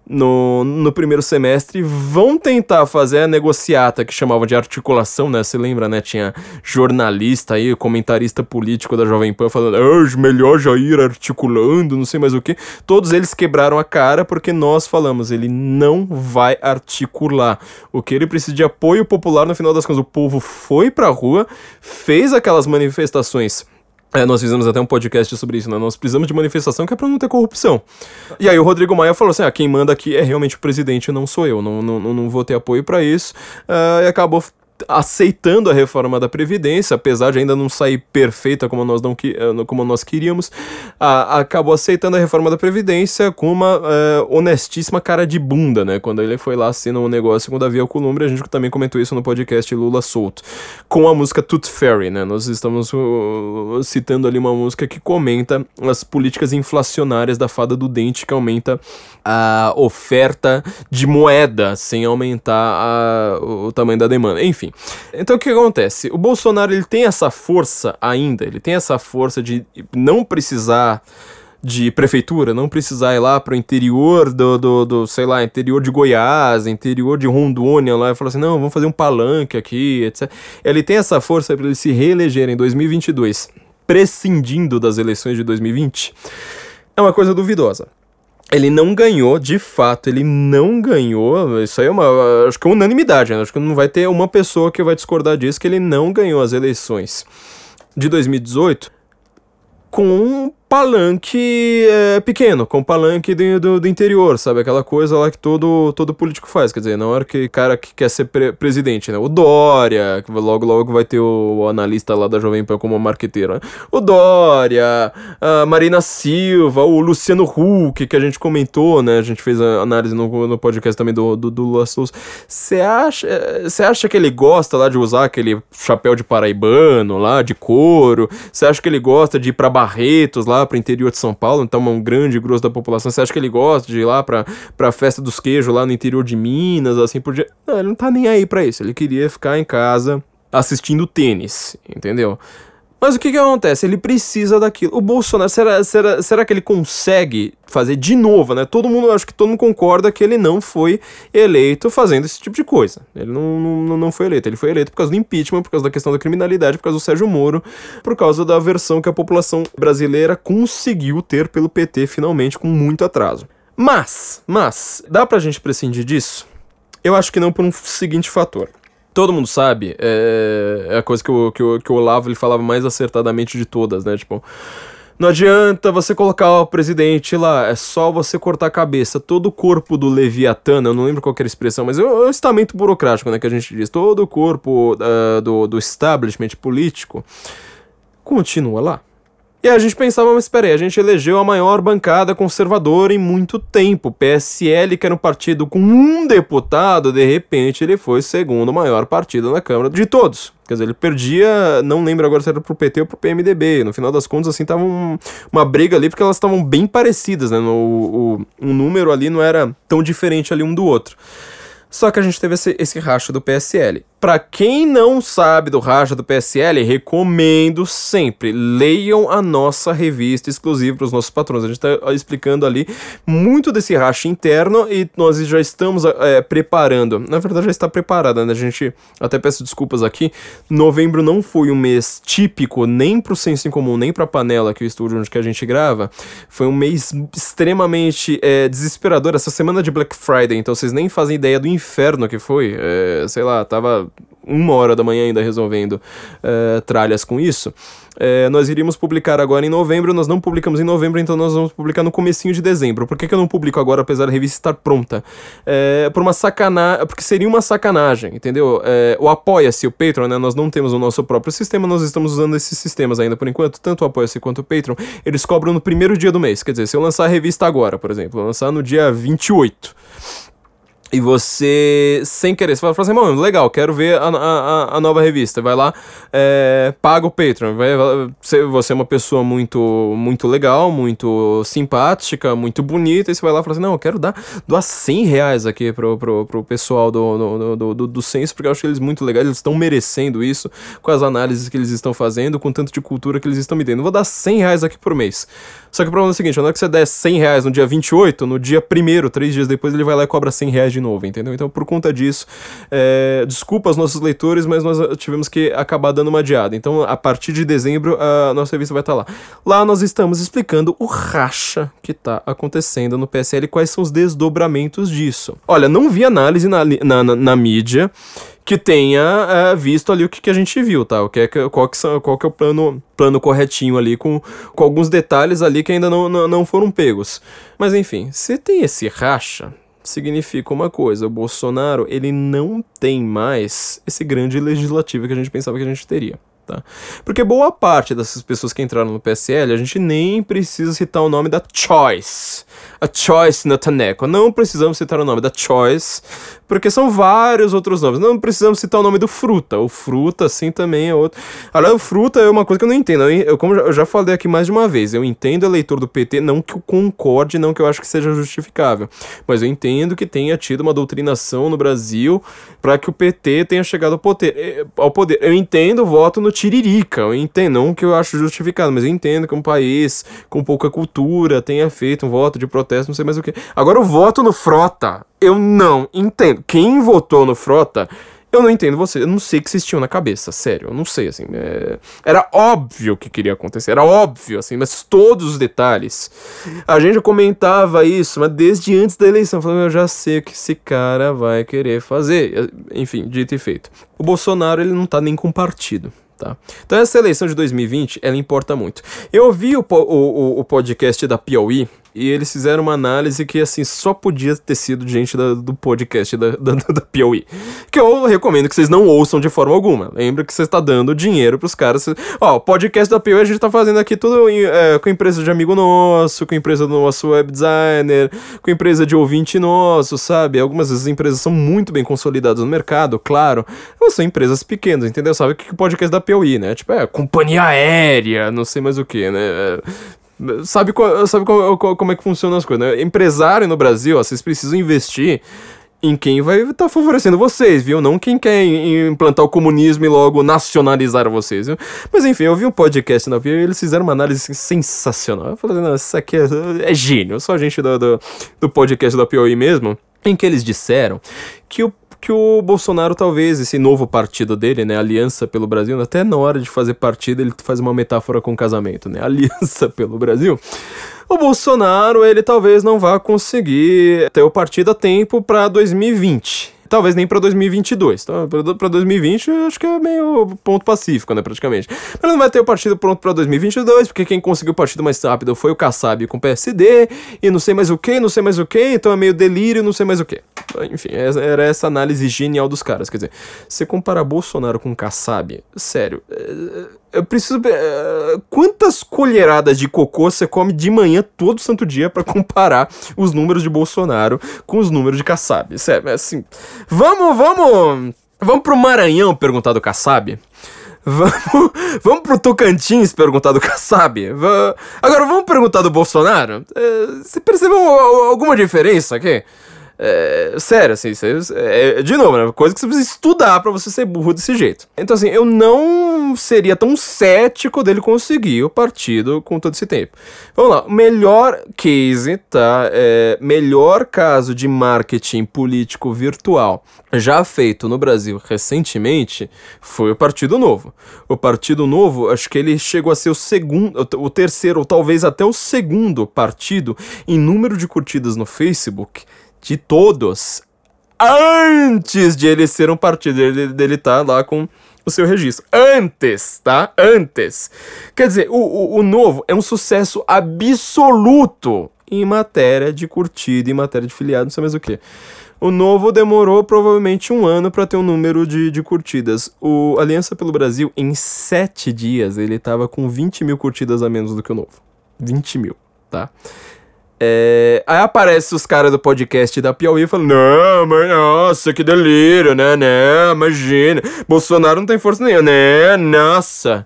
no, no primeiro semestre vão tentar fazer a negociata que chamavam de articulação, né? Você lembra, né? Tinha jornalista aí, comentarista político da Jovem Pan falando, ah, melhor já ir articulando, não sei mais o que. Todos eles quebraram a cara porque nós falamos, ele não vai articular. O que ele precisa de apoio popular, no final das contas, o povo foi pra rua, fez aquelas manifestações é, nós fizemos até um podcast sobre isso, né? Nós precisamos de manifestação que é pra não ter corrupção. E aí o Rodrigo Maia falou assim: ah, quem manda aqui é realmente o presidente, não sou eu, não, não, não vou ter apoio para isso. Uh, e acabou aceitando a reforma da Previdência, apesar de ainda não sair perfeita como nós, não, eh, como nós queríamos, a, acabou aceitando a reforma da Previdência com uma uh, honestíssima cara de bunda, né? Quando ele foi lá assinar um negócio com o Davi Alcolumbre, a gente também comentou isso no podcast Lula Solto, com a música Tooth Fairy, né? Nós estamos uh, citando ali uma música que comenta as políticas inflacionárias da fada do dente, que aumenta a oferta de moeda sem aumentar a, o tamanho da demanda. Enfim, enfim. Então o que acontece? O Bolsonaro ele tem essa força ainda, ele tem essa força de não precisar de prefeitura, não precisar ir lá pro interior do, do, do, sei lá, interior de Goiás, interior de Rondônia lá e falar assim, não, vamos fazer um palanque aqui, etc. Ele tem essa força para ele se reeleger em 2022, prescindindo das eleições de 2020. É uma coisa duvidosa ele não ganhou, de fato, ele não ganhou. Isso aí é uma. Acho que é unanimidade, né? Acho que não vai ter uma pessoa que vai discordar disso, que ele não ganhou as eleições de 2018 com palanque é, pequeno, com palanque do, do, do, interior, sabe? Aquela coisa lá que todo, todo político faz. Quer dizer, na hora que cara que quer ser pre presidente, né? O Dória, que logo logo vai ter o, o analista lá da Jovem Pan como marqueteiro, né? O Dória, a Marina Silva, o Luciano Huck, que a gente comentou, né? A gente fez a análise no, no podcast também do, do, do Lula Souza. Você acha, acha que ele gosta lá de usar aquele chapéu de paraibano lá, de couro? Você acha que ele gosta de ir pra Barretos lá? Lá pro interior de São Paulo, então um grande grosso da população, você acha que ele gosta de ir lá pra, pra festa dos queijos lá no interior de Minas, assim por diante? Não, ele não tá nem aí pra isso, ele queria ficar em casa assistindo tênis, entendeu? Mas o que que acontece? Ele precisa daquilo. O Bolsonaro, será, será, será que ele consegue fazer de novo, né? Todo mundo, acho que todo mundo concorda que ele não foi eleito fazendo esse tipo de coisa. Ele não, não, não foi eleito. Ele foi eleito por causa do impeachment, por causa da questão da criminalidade, por causa do Sérgio Moro, por causa da versão que a população brasileira conseguiu ter pelo PT finalmente com muito atraso. Mas, mas, dá pra gente prescindir disso? Eu acho que não por um seguinte fator todo mundo sabe, é, é a coisa que o, que, o, que o Olavo ele falava mais acertadamente de todas, né? Tipo, Não adianta você colocar o presidente lá, é só você cortar a cabeça. Todo o corpo do Leviatã, eu não lembro qual era a expressão, mas é o estamento burocrático, né, que a gente diz. Todo o corpo uh, do, do establishment político continua lá. E a gente pensava, mas peraí, a gente elegeu a maior bancada conservadora em muito tempo. PSL, que era um partido com um deputado, de repente ele foi o segundo maior partido na Câmara de todos. Quer dizer, ele perdia, não lembro agora se era pro PT ou pro PMDB. No final das contas, assim, tava um, uma briga ali, porque elas estavam bem parecidas, né? No, o, o número ali não era tão diferente ali um do outro. Só que a gente teve esse, esse racha do PSL. Para quem não sabe do racha do PSL, recomendo sempre leiam a nossa revista exclusiva para os nossos patrões. A gente está explicando ali muito desse racha interno e nós já estamos é, preparando. Na verdade, já está preparada, né? A gente até peço desculpas aqui. Novembro não foi um mês típico nem para o Senso em Comum, nem para a Panela, que é o estúdio onde que a gente grava. Foi um mês extremamente é, desesperador. Essa semana de Black Friday, então vocês nem fazem ideia do inferno que foi. É, sei lá, tava uma hora da manhã ainda resolvendo uh, tralhas com isso. É, nós iríamos publicar agora em novembro, nós não publicamos em novembro, então nós vamos publicar no comecinho de dezembro. Por que, que eu não publico agora, apesar da revista estar pronta? É, por uma sacanagem, porque seria uma sacanagem, entendeu? É, o Apoia-se, o Patreon, né? Nós não temos o nosso próprio sistema, nós estamos usando esses sistemas ainda por enquanto, tanto o Apoia-se quanto o Patreon, eles cobram no primeiro dia do mês. Quer dizer, se eu lançar a revista agora, por exemplo, eu lançar no dia 28 e você, sem querer, você fala assim, mano, legal, quero ver a, a, a nova revista. Vai lá, é, paga o Patreon. Vai, você é uma pessoa muito muito legal, muito simpática, muito bonita. E você vai lá e fala assim, não, eu quero dar, doar 100 reais aqui pro, pro, pro pessoal do, do, do, do, do Senso, porque eu acho eles muito legais, eles estão merecendo isso, com as análises que eles estão fazendo, com tanto de cultura que eles estão me dando. Vou dar 100 reais aqui por mês. Só que o problema é o seguinte, na hora que você der 100 reais no dia 28, no dia primeiro, três dias depois, ele vai lá e cobra 100 reais de novo, entendeu? Então, por conta disso, é, desculpa aos nossos leitores, mas nós tivemos que acabar dando uma adiada. Então, a partir de dezembro, a nossa revista vai estar lá. Lá nós estamos explicando o racha que está acontecendo no PSL, quais são os desdobramentos disso. Olha, não vi análise na, na, na, na mídia que tenha é, visto ali o que, que a gente viu, tá? O que é, qual, que são, qual que é o plano, plano corretinho ali, com, com alguns detalhes ali que ainda não, não, não foram pegos. Mas enfim, se tem esse racha, significa uma coisa, o Bolsonaro, ele não tem mais esse grande legislativo que a gente pensava que a gente teria. Tá? Porque boa parte dessas pessoas que entraram no PSL, a gente nem precisa citar o nome da Choice. A Choice no Taneco. Não precisamos citar o nome da Choice, porque são vários outros nomes. Não precisamos citar o nome do Fruta. O Fruta, assim, também é outro. Aliás, o Fruta é uma coisa que eu não entendo. Eu, eu, como eu já falei aqui mais de uma vez, eu entendo eleitor do PT, não que eu concorde, não que eu acho que seja justificável, mas eu entendo que tenha tido uma doutrinação no Brasil para que o PT tenha chegado ao poder. Eh, ao poder. Eu entendo o voto no Tiririca, eu entendo, não que eu acho justificado, mas eu entendo que um país com pouca cultura tenha feito um voto de protesto, não sei mais o que. Agora, o voto no Frota, eu não entendo. Quem votou no Frota, eu não entendo você. Eu não sei o que vocês tinham na cabeça, sério. Eu não sei, assim. É... Era óbvio que queria acontecer. Era óbvio, assim, mas todos os detalhes. A gente comentava isso, mas desde antes da eleição. Falando, eu já sei o que esse cara vai querer fazer. Enfim, dito e feito. O Bolsonaro, ele não tá nem com partido. Tá? Então essa eleição de 2020, ela importa muito. Eu ouvi o, o, o podcast da Piauí, e eles fizeram uma análise que, assim, só podia ter sido gente da, do podcast da, da, da Piauí. Que eu recomendo que vocês não ouçam de forma alguma. Lembra que você está dando dinheiro pros caras. Ó, podcast da Piauí a gente tá fazendo aqui tudo é, com empresa de amigo nosso, com empresa do nosso web designer, com empresa de ouvinte nosso, sabe? Algumas vezes as empresas são muito bem consolidadas no mercado, claro. Mas são empresas pequenas, entendeu? Sabe o que, o podcast da Piauí, né? Tipo, é companhia aérea, não sei mais o que, né? É, Sabe, sabe como, como é que funcionam as coisas, né? Empresário no Brasil, ó, vocês precisam investir em quem vai estar tá favorecendo vocês, viu? Não quem quer implantar o comunismo e logo nacionalizar vocês, viu? Mas enfim, eu vi um podcast na Pia e eles fizeram uma análise sensacional. Eu falei, não, isso aqui é, é gênio. Só gente do, do, do podcast da Piauí mesmo, em que eles disseram que o que o Bolsonaro, talvez, esse novo partido dele, né, Aliança pelo Brasil, até na hora de fazer partido, ele faz uma metáfora com casamento, né, Aliança pelo Brasil. O Bolsonaro, ele talvez não vá conseguir ter o partido a tempo para 2020. Talvez nem pra 2022. Então, pra 2020, eu acho que é meio ponto pacífico, né, praticamente. Mas não vai ter o partido pronto pra 2022, porque quem conseguiu o partido mais rápido foi o Kassab com o PSD, e não sei mais o que, não sei mais o que, então é meio delírio, não sei mais o que. Enfim, era essa análise genial dos caras. Quer dizer, você comparar Bolsonaro com Kassab, sério, é, eu preciso. É, quantas colheradas de cocô você come de manhã todo santo dia para comparar os números de Bolsonaro com os números de Kassab? Sério, assim. Vamos, vamos. Vamos pro Maranhão perguntar do Kassab? Vamos, vamos pro Tocantins perguntar do Kassab? Agora vamos perguntar do Bolsonaro? Você percebeu alguma diferença aqui? É, sério, assim, é, de novo, né? Coisa que você precisa estudar para você ser burro desse jeito. Então, assim, eu não seria tão cético dele conseguir o partido com todo esse tempo. Vamos lá, melhor case, tá? É, melhor caso de marketing político virtual já feito no Brasil recentemente foi o Partido Novo. O Partido Novo, acho que ele chegou a ser o segundo, o terceiro, ou talvez até o segundo partido em número de curtidas no Facebook de todos antes de ele ser um partido, dele, dele tá lá com o seu registro. Antes, tá? Antes. Quer dizer, o, o, o novo é um sucesso absoluto em matéria de curtida, em matéria de filiado, não sei mais o que. O novo demorou provavelmente um ano para ter um número de, de curtidas. O Aliança pelo Brasil, em sete dias, ele tava com 20 mil curtidas a menos do que o novo. 20 mil, tá? É, aí aparece os caras do podcast da Piauí falando: Não, mas nossa, que delírio, né? né? Imagina. Bolsonaro não tem força nenhuma, né? Nossa.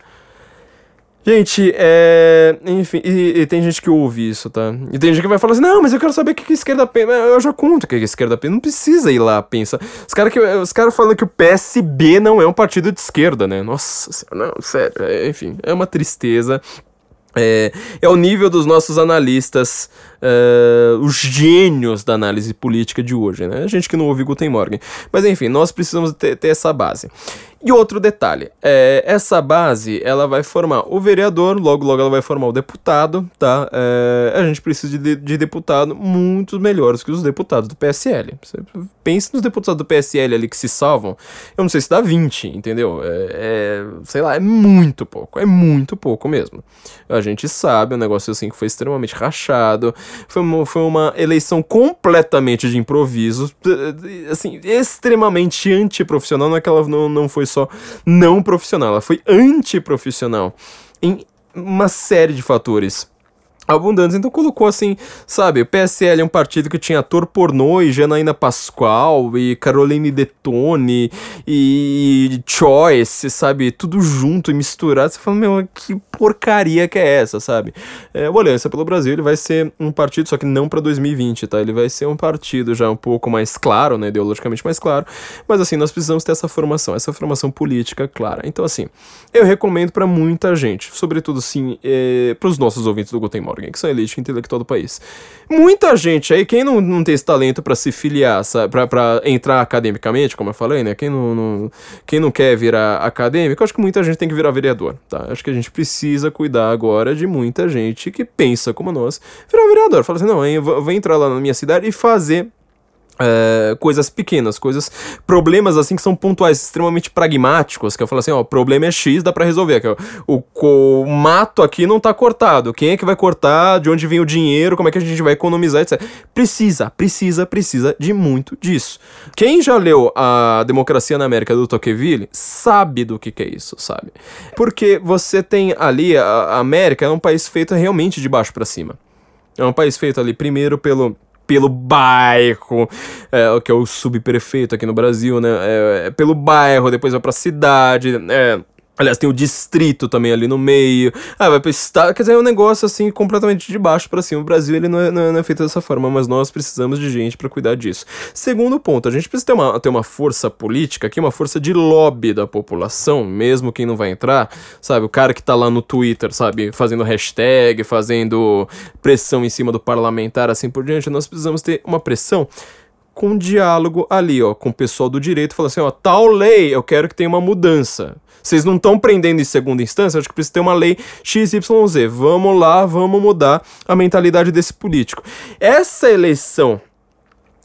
Gente, é. Enfim, e, e, tem gente que ouve isso, tá? E tem gente que vai falar assim: não, mas eu quero saber o que, que a esquerda pensa. Eu já conto o que, que a esquerda pensa. Não precisa ir lá pensar. Os caras cara falando que o PSB não é um partido de esquerda, né? Nossa, não, sério. É, enfim, é uma tristeza. É, é o nível dos nossos analistas, uh, os gênios da análise política de hoje, né? A gente que não ouve Guten Morgen. Mas enfim, nós precisamos ter, ter essa base. E outro detalhe, é, essa base ela vai formar o vereador, logo logo ela vai formar o deputado, tá? É, a gente precisa de, de deputado muito melhores que os deputados do PSL. Você pense nos deputados do PSL ali que se salvam, eu não sei se dá 20, entendeu? É, é, sei lá, é muito pouco, é muito pouco mesmo. A gente sabe, um negócio assim que foi extremamente rachado, foi uma, foi uma eleição completamente de improviso, assim, extremamente antiprofissional, não é que ela não, não foi só não profissional, ela foi antiprofissional em uma série de fatores abundantes. Então colocou assim, sabe, o PSL é um partido que tinha ator pornô e Janaína Pascoal e Caroline Detone e Choice, sabe, tudo junto e misturado. Você fala, meu, que porcaria que é essa, sabe? É, o Aliança pelo Brasil, ele vai ser um partido, só que não para 2020, tá? Ele vai ser um partido já um pouco mais claro, né, ideologicamente mais claro, mas assim, nós precisamos ter essa formação, essa formação política clara. Então assim, eu recomendo para muita gente, sobretudo sim, é, para os nossos ouvintes do Guten Morgen, que são a elite intelectual do país. Muita gente aí, quem não, não tem esse talento para se filiar, sabe, pra, entrar academicamente, como eu falei, né? Quem não, não, quem não quer virar acadêmico, acho que muita gente tem que virar vereador, tá? Acho que a gente precisa cuidar agora de muita gente que pensa como nós, virar vereador. Fala assim, não, eu vou, vou entrar lá na minha cidade e fazer é, coisas pequenas, coisas, problemas assim que são pontuais, extremamente pragmáticos, que eu falo assim, ó, problema é X, dá para resolver, que o, o, o, mato aqui não tá cortado, quem é que vai cortar, de onde vem o dinheiro, como é que a gente vai economizar, etc. Precisa, precisa, precisa de muito disso. Quem já leu a Democracia na América do Tocqueville sabe do que que é isso, sabe? Porque você tem ali, a, a América é um país feito realmente de baixo para cima. É um país feito ali primeiro pelo pelo bairro, é, que é o subprefeito aqui no Brasil, né? É, é pelo bairro, depois vai pra cidade, é, Aliás, tem o distrito também ali no meio. Ah, vai pro estado. Quer dizer, é um negócio assim completamente de baixo para cima. O Brasil ele não é, não é, feito dessa forma, mas nós precisamos de gente para cuidar disso. Segundo ponto, a gente precisa ter uma, ter uma força política aqui, uma força de lobby da população, mesmo quem não vai entrar, sabe? O cara que tá lá no Twitter, sabe? Fazendo hashtag, fazendo pressão em cima do parlamentar, assim por diante. Nós precisamos ter uma pressão com diálogo ali, ó, com o pessoal do direito, fala assim, ó, tal lei, eu quero que tenha uma mudança. Vocês não estão prendendo em segunda instância, acho que precisa ter uma lei XYZ. Vamos lá, vamos mudar a mentalidade desse político. Essa eleição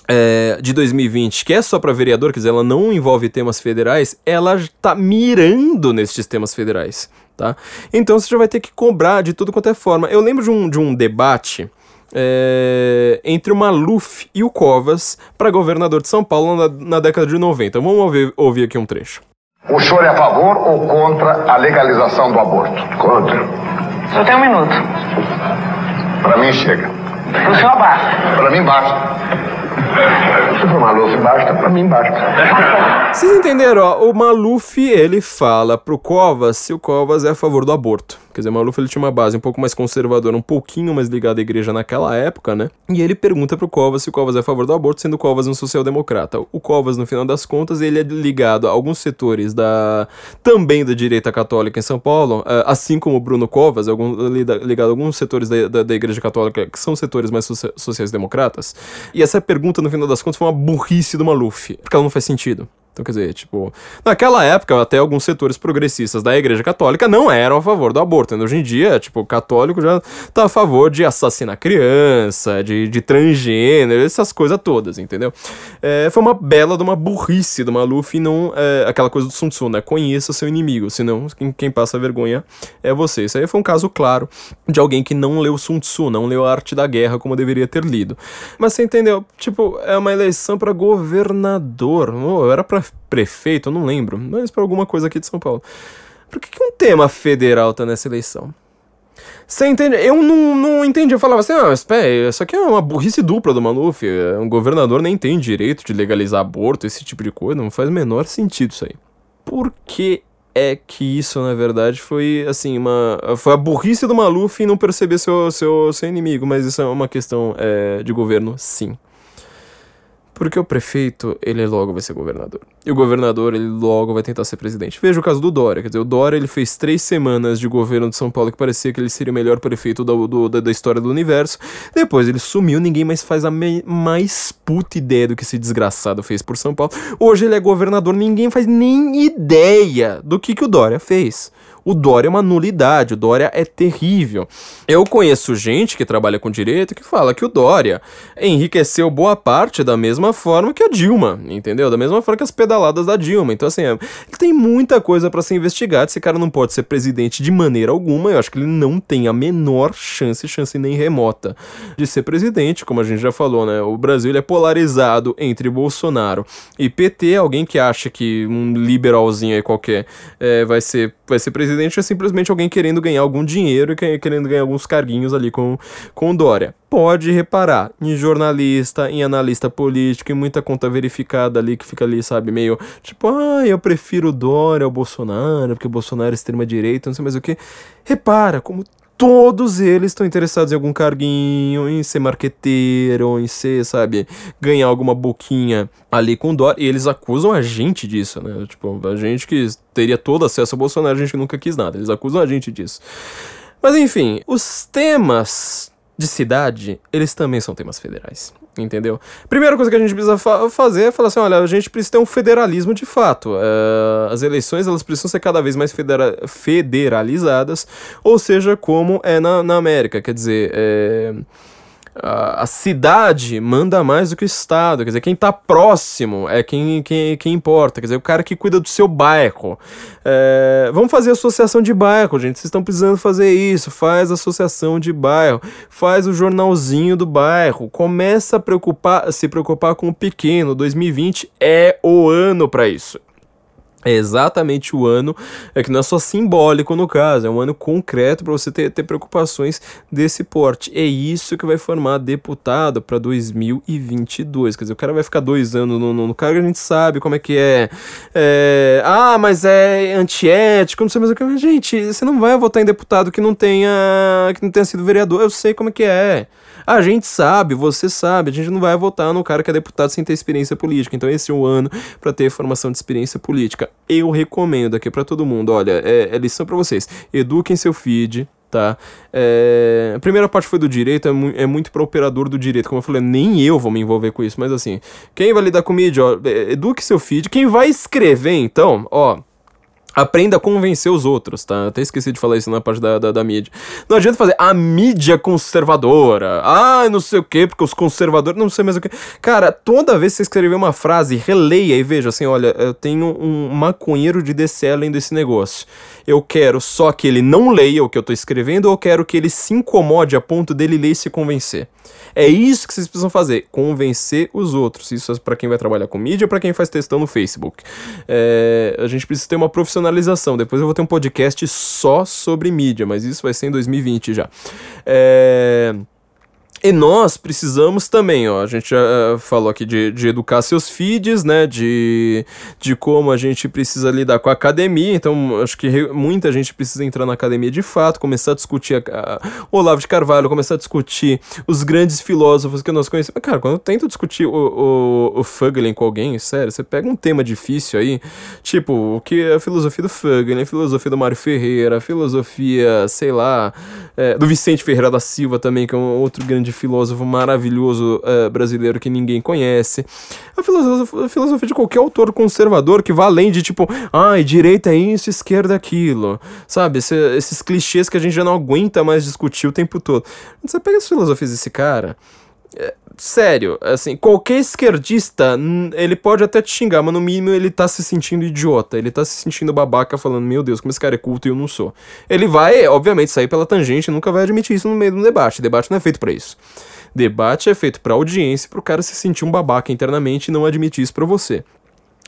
é, de 2020, que é só para vereador, quer dizer, ela não envolve temas federais, ela tá mirando nesses temas federais, tá? Então você já vai ter que cobrar de tudo quanto é forma. Eu lembro de um, de um debate é, entre o Maluf e o Covas para governador de São Paulo na, na década de 90. Vamos ouvir, ouvir aqui um trecho. O senhor é a favor ou contra a legalização do aborto? Contra. Só tem um minuto. Para mim chega. O senhor basta. Para mim basta. Se for Maluf basta, pra mim basta. Vocês entenderam? Ó, o Maluf, ele fala pro Covas se o Covas é a favor do aborto. Quer dizer, o Maluf ele tinha uma base um pouco mais conservadora, um pouquinho mais ligada à igreja naquela época, né? E ele pergunta pro Covas se o Covas é a favor do aborto, sendo o Covas um social-democrata. O Covas, no final das contas, ele é ligado a alguns setores da também da direita católica em São Paulo, eh, assim como o Bruno Covas, ligado a alguns setores da, da, da igreja católica que são setores mais sociais-democratas. E essa pergunta, no final das contas, foi uma burrice do Maluf, porque ela não faz sentido. Então, quer dizer, tipo, naquela época, até alguns setores progressistas da Igreja Católica não eram a favor do aborto. Hoje em dia, tipo, o católico já tá a favor de assassinar criança, de, de transgênero, essas coisas todas, entendeu? É, foi uma bela de uma burrice do Maluf e não é, aquela coisa do Sun Tzu, né? Conheça seu inimigo, senão quem, quem passa vergonha é você. Isso aí foi um caso claro de alguém que não leu Sun Tzu, não leu a arte da guerra como deveria ter lido. Mas você entendeu? Tipo, é uma eleição para governador. Oh, era para prefeito, eu não lembro, mas para alguma coisa aqui de São Paulo. Por que, que um tema federal tá nessa eleição? Você entende? Eu não, não entendi. Eu falava assim, ah, mas pera, isso aqui é uma burrice dupla do Maluf. Um governador nem tem direito de legalizar aborto, esse tipo de coisa. Não faz o menor sentido isso aí. Por que é que isso, na verdade, foi assim, uma. Foi a burrice do Maluf em não perceber seu, seu, seu inimigo, mas isso é uma questão é, de governo, sim. Porque o prefeito, ele logo vai ser governador. E o governador, ele logo vai tentar ser presidente. Veja o caso do Dória. Quer dizer, o Dória, ele fez três semanas de governo de São Paulo que parecia que ele seria o melhor prefeito do, do, da, da, história do universo. Depois ele sumiu, ninguém mais faz a mais puta ideia do que esse desgraçado fez por São Paulo. Hoje ele é governador, ninguém faz nem ideia do que, que o Dória fez o Dória é uma nulidade, o Dória é terrível. Eu conheço gente que trabalha com direito que fala que o Dória enriqueceu boa parte da mesma forma que a Dilma, entendeu? Da mesma forma que as pedaladas da Dilma. Então, assim, é, tem muita coisa para ser investigada. Esse cara não pode ser presidente de maneira alguma. Eu acho que ele não tem a menor chance, chance nem remota, de ser presidente, como a gente já falou, né? O Brasil é polarizado entre Bolsonaro e PT. Alguém que acha que um liberalzinho aí qualquer é, vai ser vai ser presidente é simplesmente alguém querendo ganhar algum dinheiro e querendo ganhar alguns carguinhos ali com, com o Dória. Pode reparar em jornalista, em analista político, em muita conta verificada ali que fica ali, sabe, meio tipo, ah, eu prefiro o Dória ao Bolsonaro, porque o Bolsonaro é extrema-direita, não sei mais o que. Repara como todos eles estão interessados em algum carguinho, em ser marqueteiro, em ser, sabe, ganhar alguma boquinha ali com dó. E eles acusam a gente disso, né? Tipo, a gente que teria todo acesso ao Bolsonaro, a gente que nunca quis nada. Eles acusam a gente disso. Mas enfim, os temas de cidade, eles também são temas federais. Entendeu? Primeira coisa que a gente precisa fa fazer é falar assim: olha, a gente precisa ter um federalismo de fato. Uh, as eleições elas precisam ser cada vez mais federa federalizadas, ou seja, como é na, na América. Quer dizer, é a, cidade manda mais do que o Estado. Quer dizer, quem está próximo é quem, quem, quem importa. Quer dizer, o cara que cuida do seu bairro. É, vamos fazer associação de bairro, gente. Vocês estão precisando fazer isso. Faz associação de bairro. Faz o jornalzinho do bairro. Começa a preocupar, se preocupar com o pequeno. 2020 é o ano para isso. É exatamente o ano, é que não é só simbólico no caso, é um ano concreto para você ter, ter preocupações desse porte. É isso que vai formar deputado para 2022. Quer dizer, o cara vai ficar dois anos no, no, no cargo, a gente sabe como é que é. é ah, mas é antiético, não sei mais o que. Gente, você não vai votar em deputado que não tenha, que não tenha sido vereador. Eu sei como é que é. A gente sabe, você sabe, a gente não vai votar no cara que é deputado sem ter experiência política. Então esse é o ano para ter formação de experiência política. Eu recomendo aqui para todo mundo, olha, é, é lição para vocês. Eduquem seu feed, tá? É, a primeira parte foi do direito, é, mu é muito para operador do direito. Como eu falei, nem eu vou me envolver com isso, mas assim, quem vai lidar com mídia, ó, é, eduque seu feed. Quem vai escrever, então, ó Aprenda a convencer os outros, tá? Até esqueci de falar isso na parte da, da, da, mídia. Não adianta fazer a mídia conservadora. Ah, não sei o que, porque os conservadores. Não sei mais o que. Cara, toda vez que você escrever uma frase, releia e veja assim: olha, eu tenho um maconheiro de DCL lendo esse negócio. Eu quero só que ele não leia o que eu tô escrevendo, ou eu quero que ele se incomode a ponto dele ler e se convencer. É isso que vocês precisam fazer: convencer os outros. Isso é para quem vai trabalhar com mídia, para quem faz textão no Facebook. É, a gente precisa ter uma profissionalização. Depois eu vou ter um podcast só sobre mídia, mas isso vai ser em 2020 já. É. E nós precisamos também, ó, a gente já uh, falou aqui de, de educar seus feeds, né, de, de como a gente precisa lidar com a academia, então acho que muita gente precisa entrar na academia de fato, começar a discutir a, a, Olavo de Carvalho, começar a discutir os grandes filósofos que nós conhecemos. Cara, quando eu tento discutir o, o, o Fugling com alguém, sério, você pega um tema difícil aí, tipo, o que é a filosofia do Fugling, a filosofia do Mário Ferreira, a filosofia, sei lá, é, do Vicente Ferreira da Silva também, que é um outro grande filósofo maravilhoso uh, brasileiro que ninguém conhece. A filosofia, a filosofia de qualquer autor conservador que vá além de tipo, ai, direita é isso, esquerda é aquilo. Sabe? Esse, esses clichês que a gente já não aguenta mais discutir o tempo todo. Você pega as filosofias desse cara. Sério, assim, qualquer esquerdista, ele pode até te xingar, mas no mínimo ele tá se sentindo idiota, ele tá se sentindo babaca, falando, meu Deus, como esse cara é culto e eu não sou. Ele vai, obviamente, sair pela tangente, nunca vai admitir isso no meio do debate. Debate não é feito para isso. Debate é feito pra audiência, pro cara se sentir um babaca internamente e não admitir isso pra você.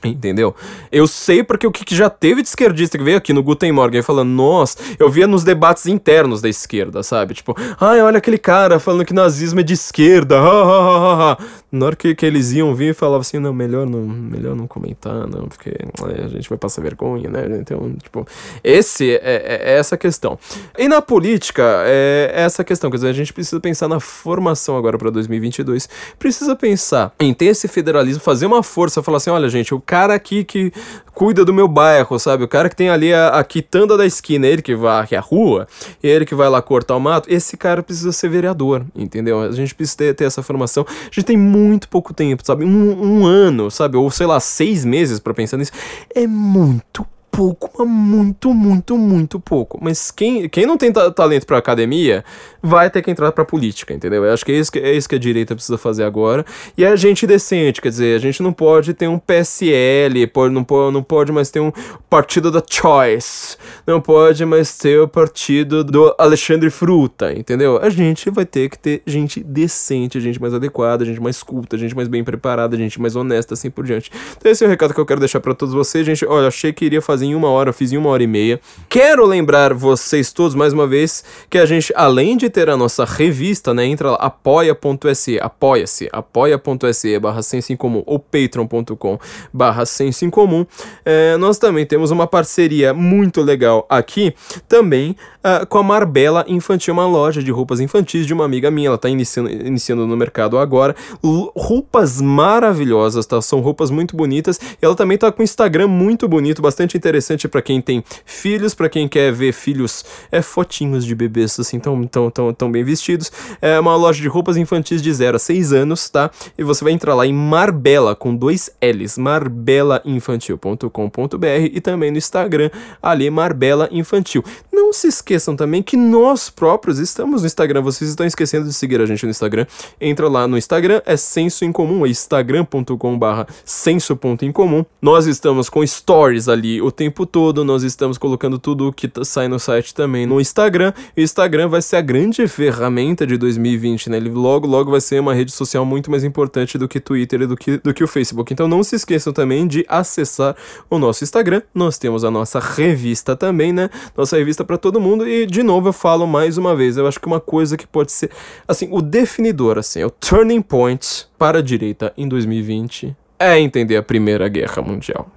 Entendeu? Eu sei porque o que já teve de esquerdista que veio aqui no Guten Morgen falando, nossa, eu via nos debates internos da esquerda, sabe? Tipo, ai, olha aquele cara falando que nazismo é de esquerda, ha, ha, ha, ha. Na hora que, que eles iam vir, falava assim, não, melhor não, melhor não comentar, não, porque é, a gente vai passar vergonha, né? Então, tipo, esse é, é, é essa questão. E na política, é essa questão, quer dizer, a gente precisa pensar na formação agora para 2022, precisa pensar em ter esse federalismo, fazer uma força, falar assim, olha, gente, o cara aqui que cuida do meu bairro, sabe? O cara que tem ali a, a quitanda da esquina, ele que vai, que é a rua, ele que vai lá cortar o mato, esse cara precisa ser vereador, entendeu? A gente precisa ter, ter essa formação. A gente tem muito pouco tempo, sabe? Um, um ano, sabe? Ou sei lá, seis meses para pensar nisso. É muito pouco, mas muito, muito, muito pouco. Mas quem, quem não tem talento pra academia vai ter que entrar pra política, entendeu? Eu acho que é isso que, é isso que a direita precisa fazer agora. E é gente decente, quer dizer, a gente não pode ter um PSL, pode, não, pode, não pode mais ter um partido da Choice, não pode mais ter o partido do Alexandre Fruta, entendeu? A gente vai ter que ter gente decente, gente mais adequada, gente mais culta, gente mais bem preparada, gente mais honesta, assim por diante. Então esse é o recado que eu quero deixar para todos vocês, gente. Olha, achei que iria fazer em uma hora, eu fiz em uma hora e meia. Quero lembrar vocês todos, mais uma vez, que a gente, além de ter a nossa revista, né, entra lá, apoia.se, apoia-se, apoia.se barra senso em comum, ou patreon.com barra senso em comum, é, nós também temos uma parceria muito legal aqui, também uh, com a Marbella Infantil, uma loja de roupas infantis de uma amiga minha, ela tá iniciando, iniciando no mercado agora, L roupas maravilhosas, tá, são roupas muito bonitas, e ela também tá com um Instagram muito bonito, bastante interessante, interessante para quem tem filhos, para quem quer ver filhos, é fotinhos de bebês assim tão, tão, tão, tão bem vestidos. É uma loja de roupas infantis de 0 a 6 anos, tá? E você vai entrar lá em Marbella com dois L's, marbelainfantil.com.br e também no Instagram ali Marbella Infantil. Não se esqueçam também que nós próprios estamos no Instagram. Vocês estão esquecendo de seguir a gente no Instagram. Entra lá no Instagram, é senso em comum, é instagram.com/barra senso.incomum. Nós estamos com stories ali o tempo todo. Nós estamos colocando tudo o que tá, sai no site também no Instagram. O Instagram vai ser a grande ferramenta de 2020, né? Ele logo, logo vai ser uma rede social muito mais importante do que Twitter e do que, do que o Facebook. Então não se esqueçam também de acessar o nosso Instagram. Nós temos a nossa revista também, né? Nossa revista para todo mundo. E de novo eu falo mais uma vez, eu acho que uma coisa que pode ser assim, o definidor assim, o turning point para a direita em 2020 é entender a Primeira Guerra Mundial.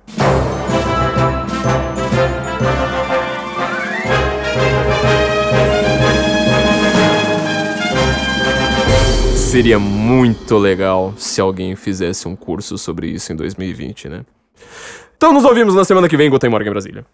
Seria muito legal se alguém fizesse um curso sobre isso em 2020, né? Então nos ouvimos na semana que vem, Gotemorga em Brasília.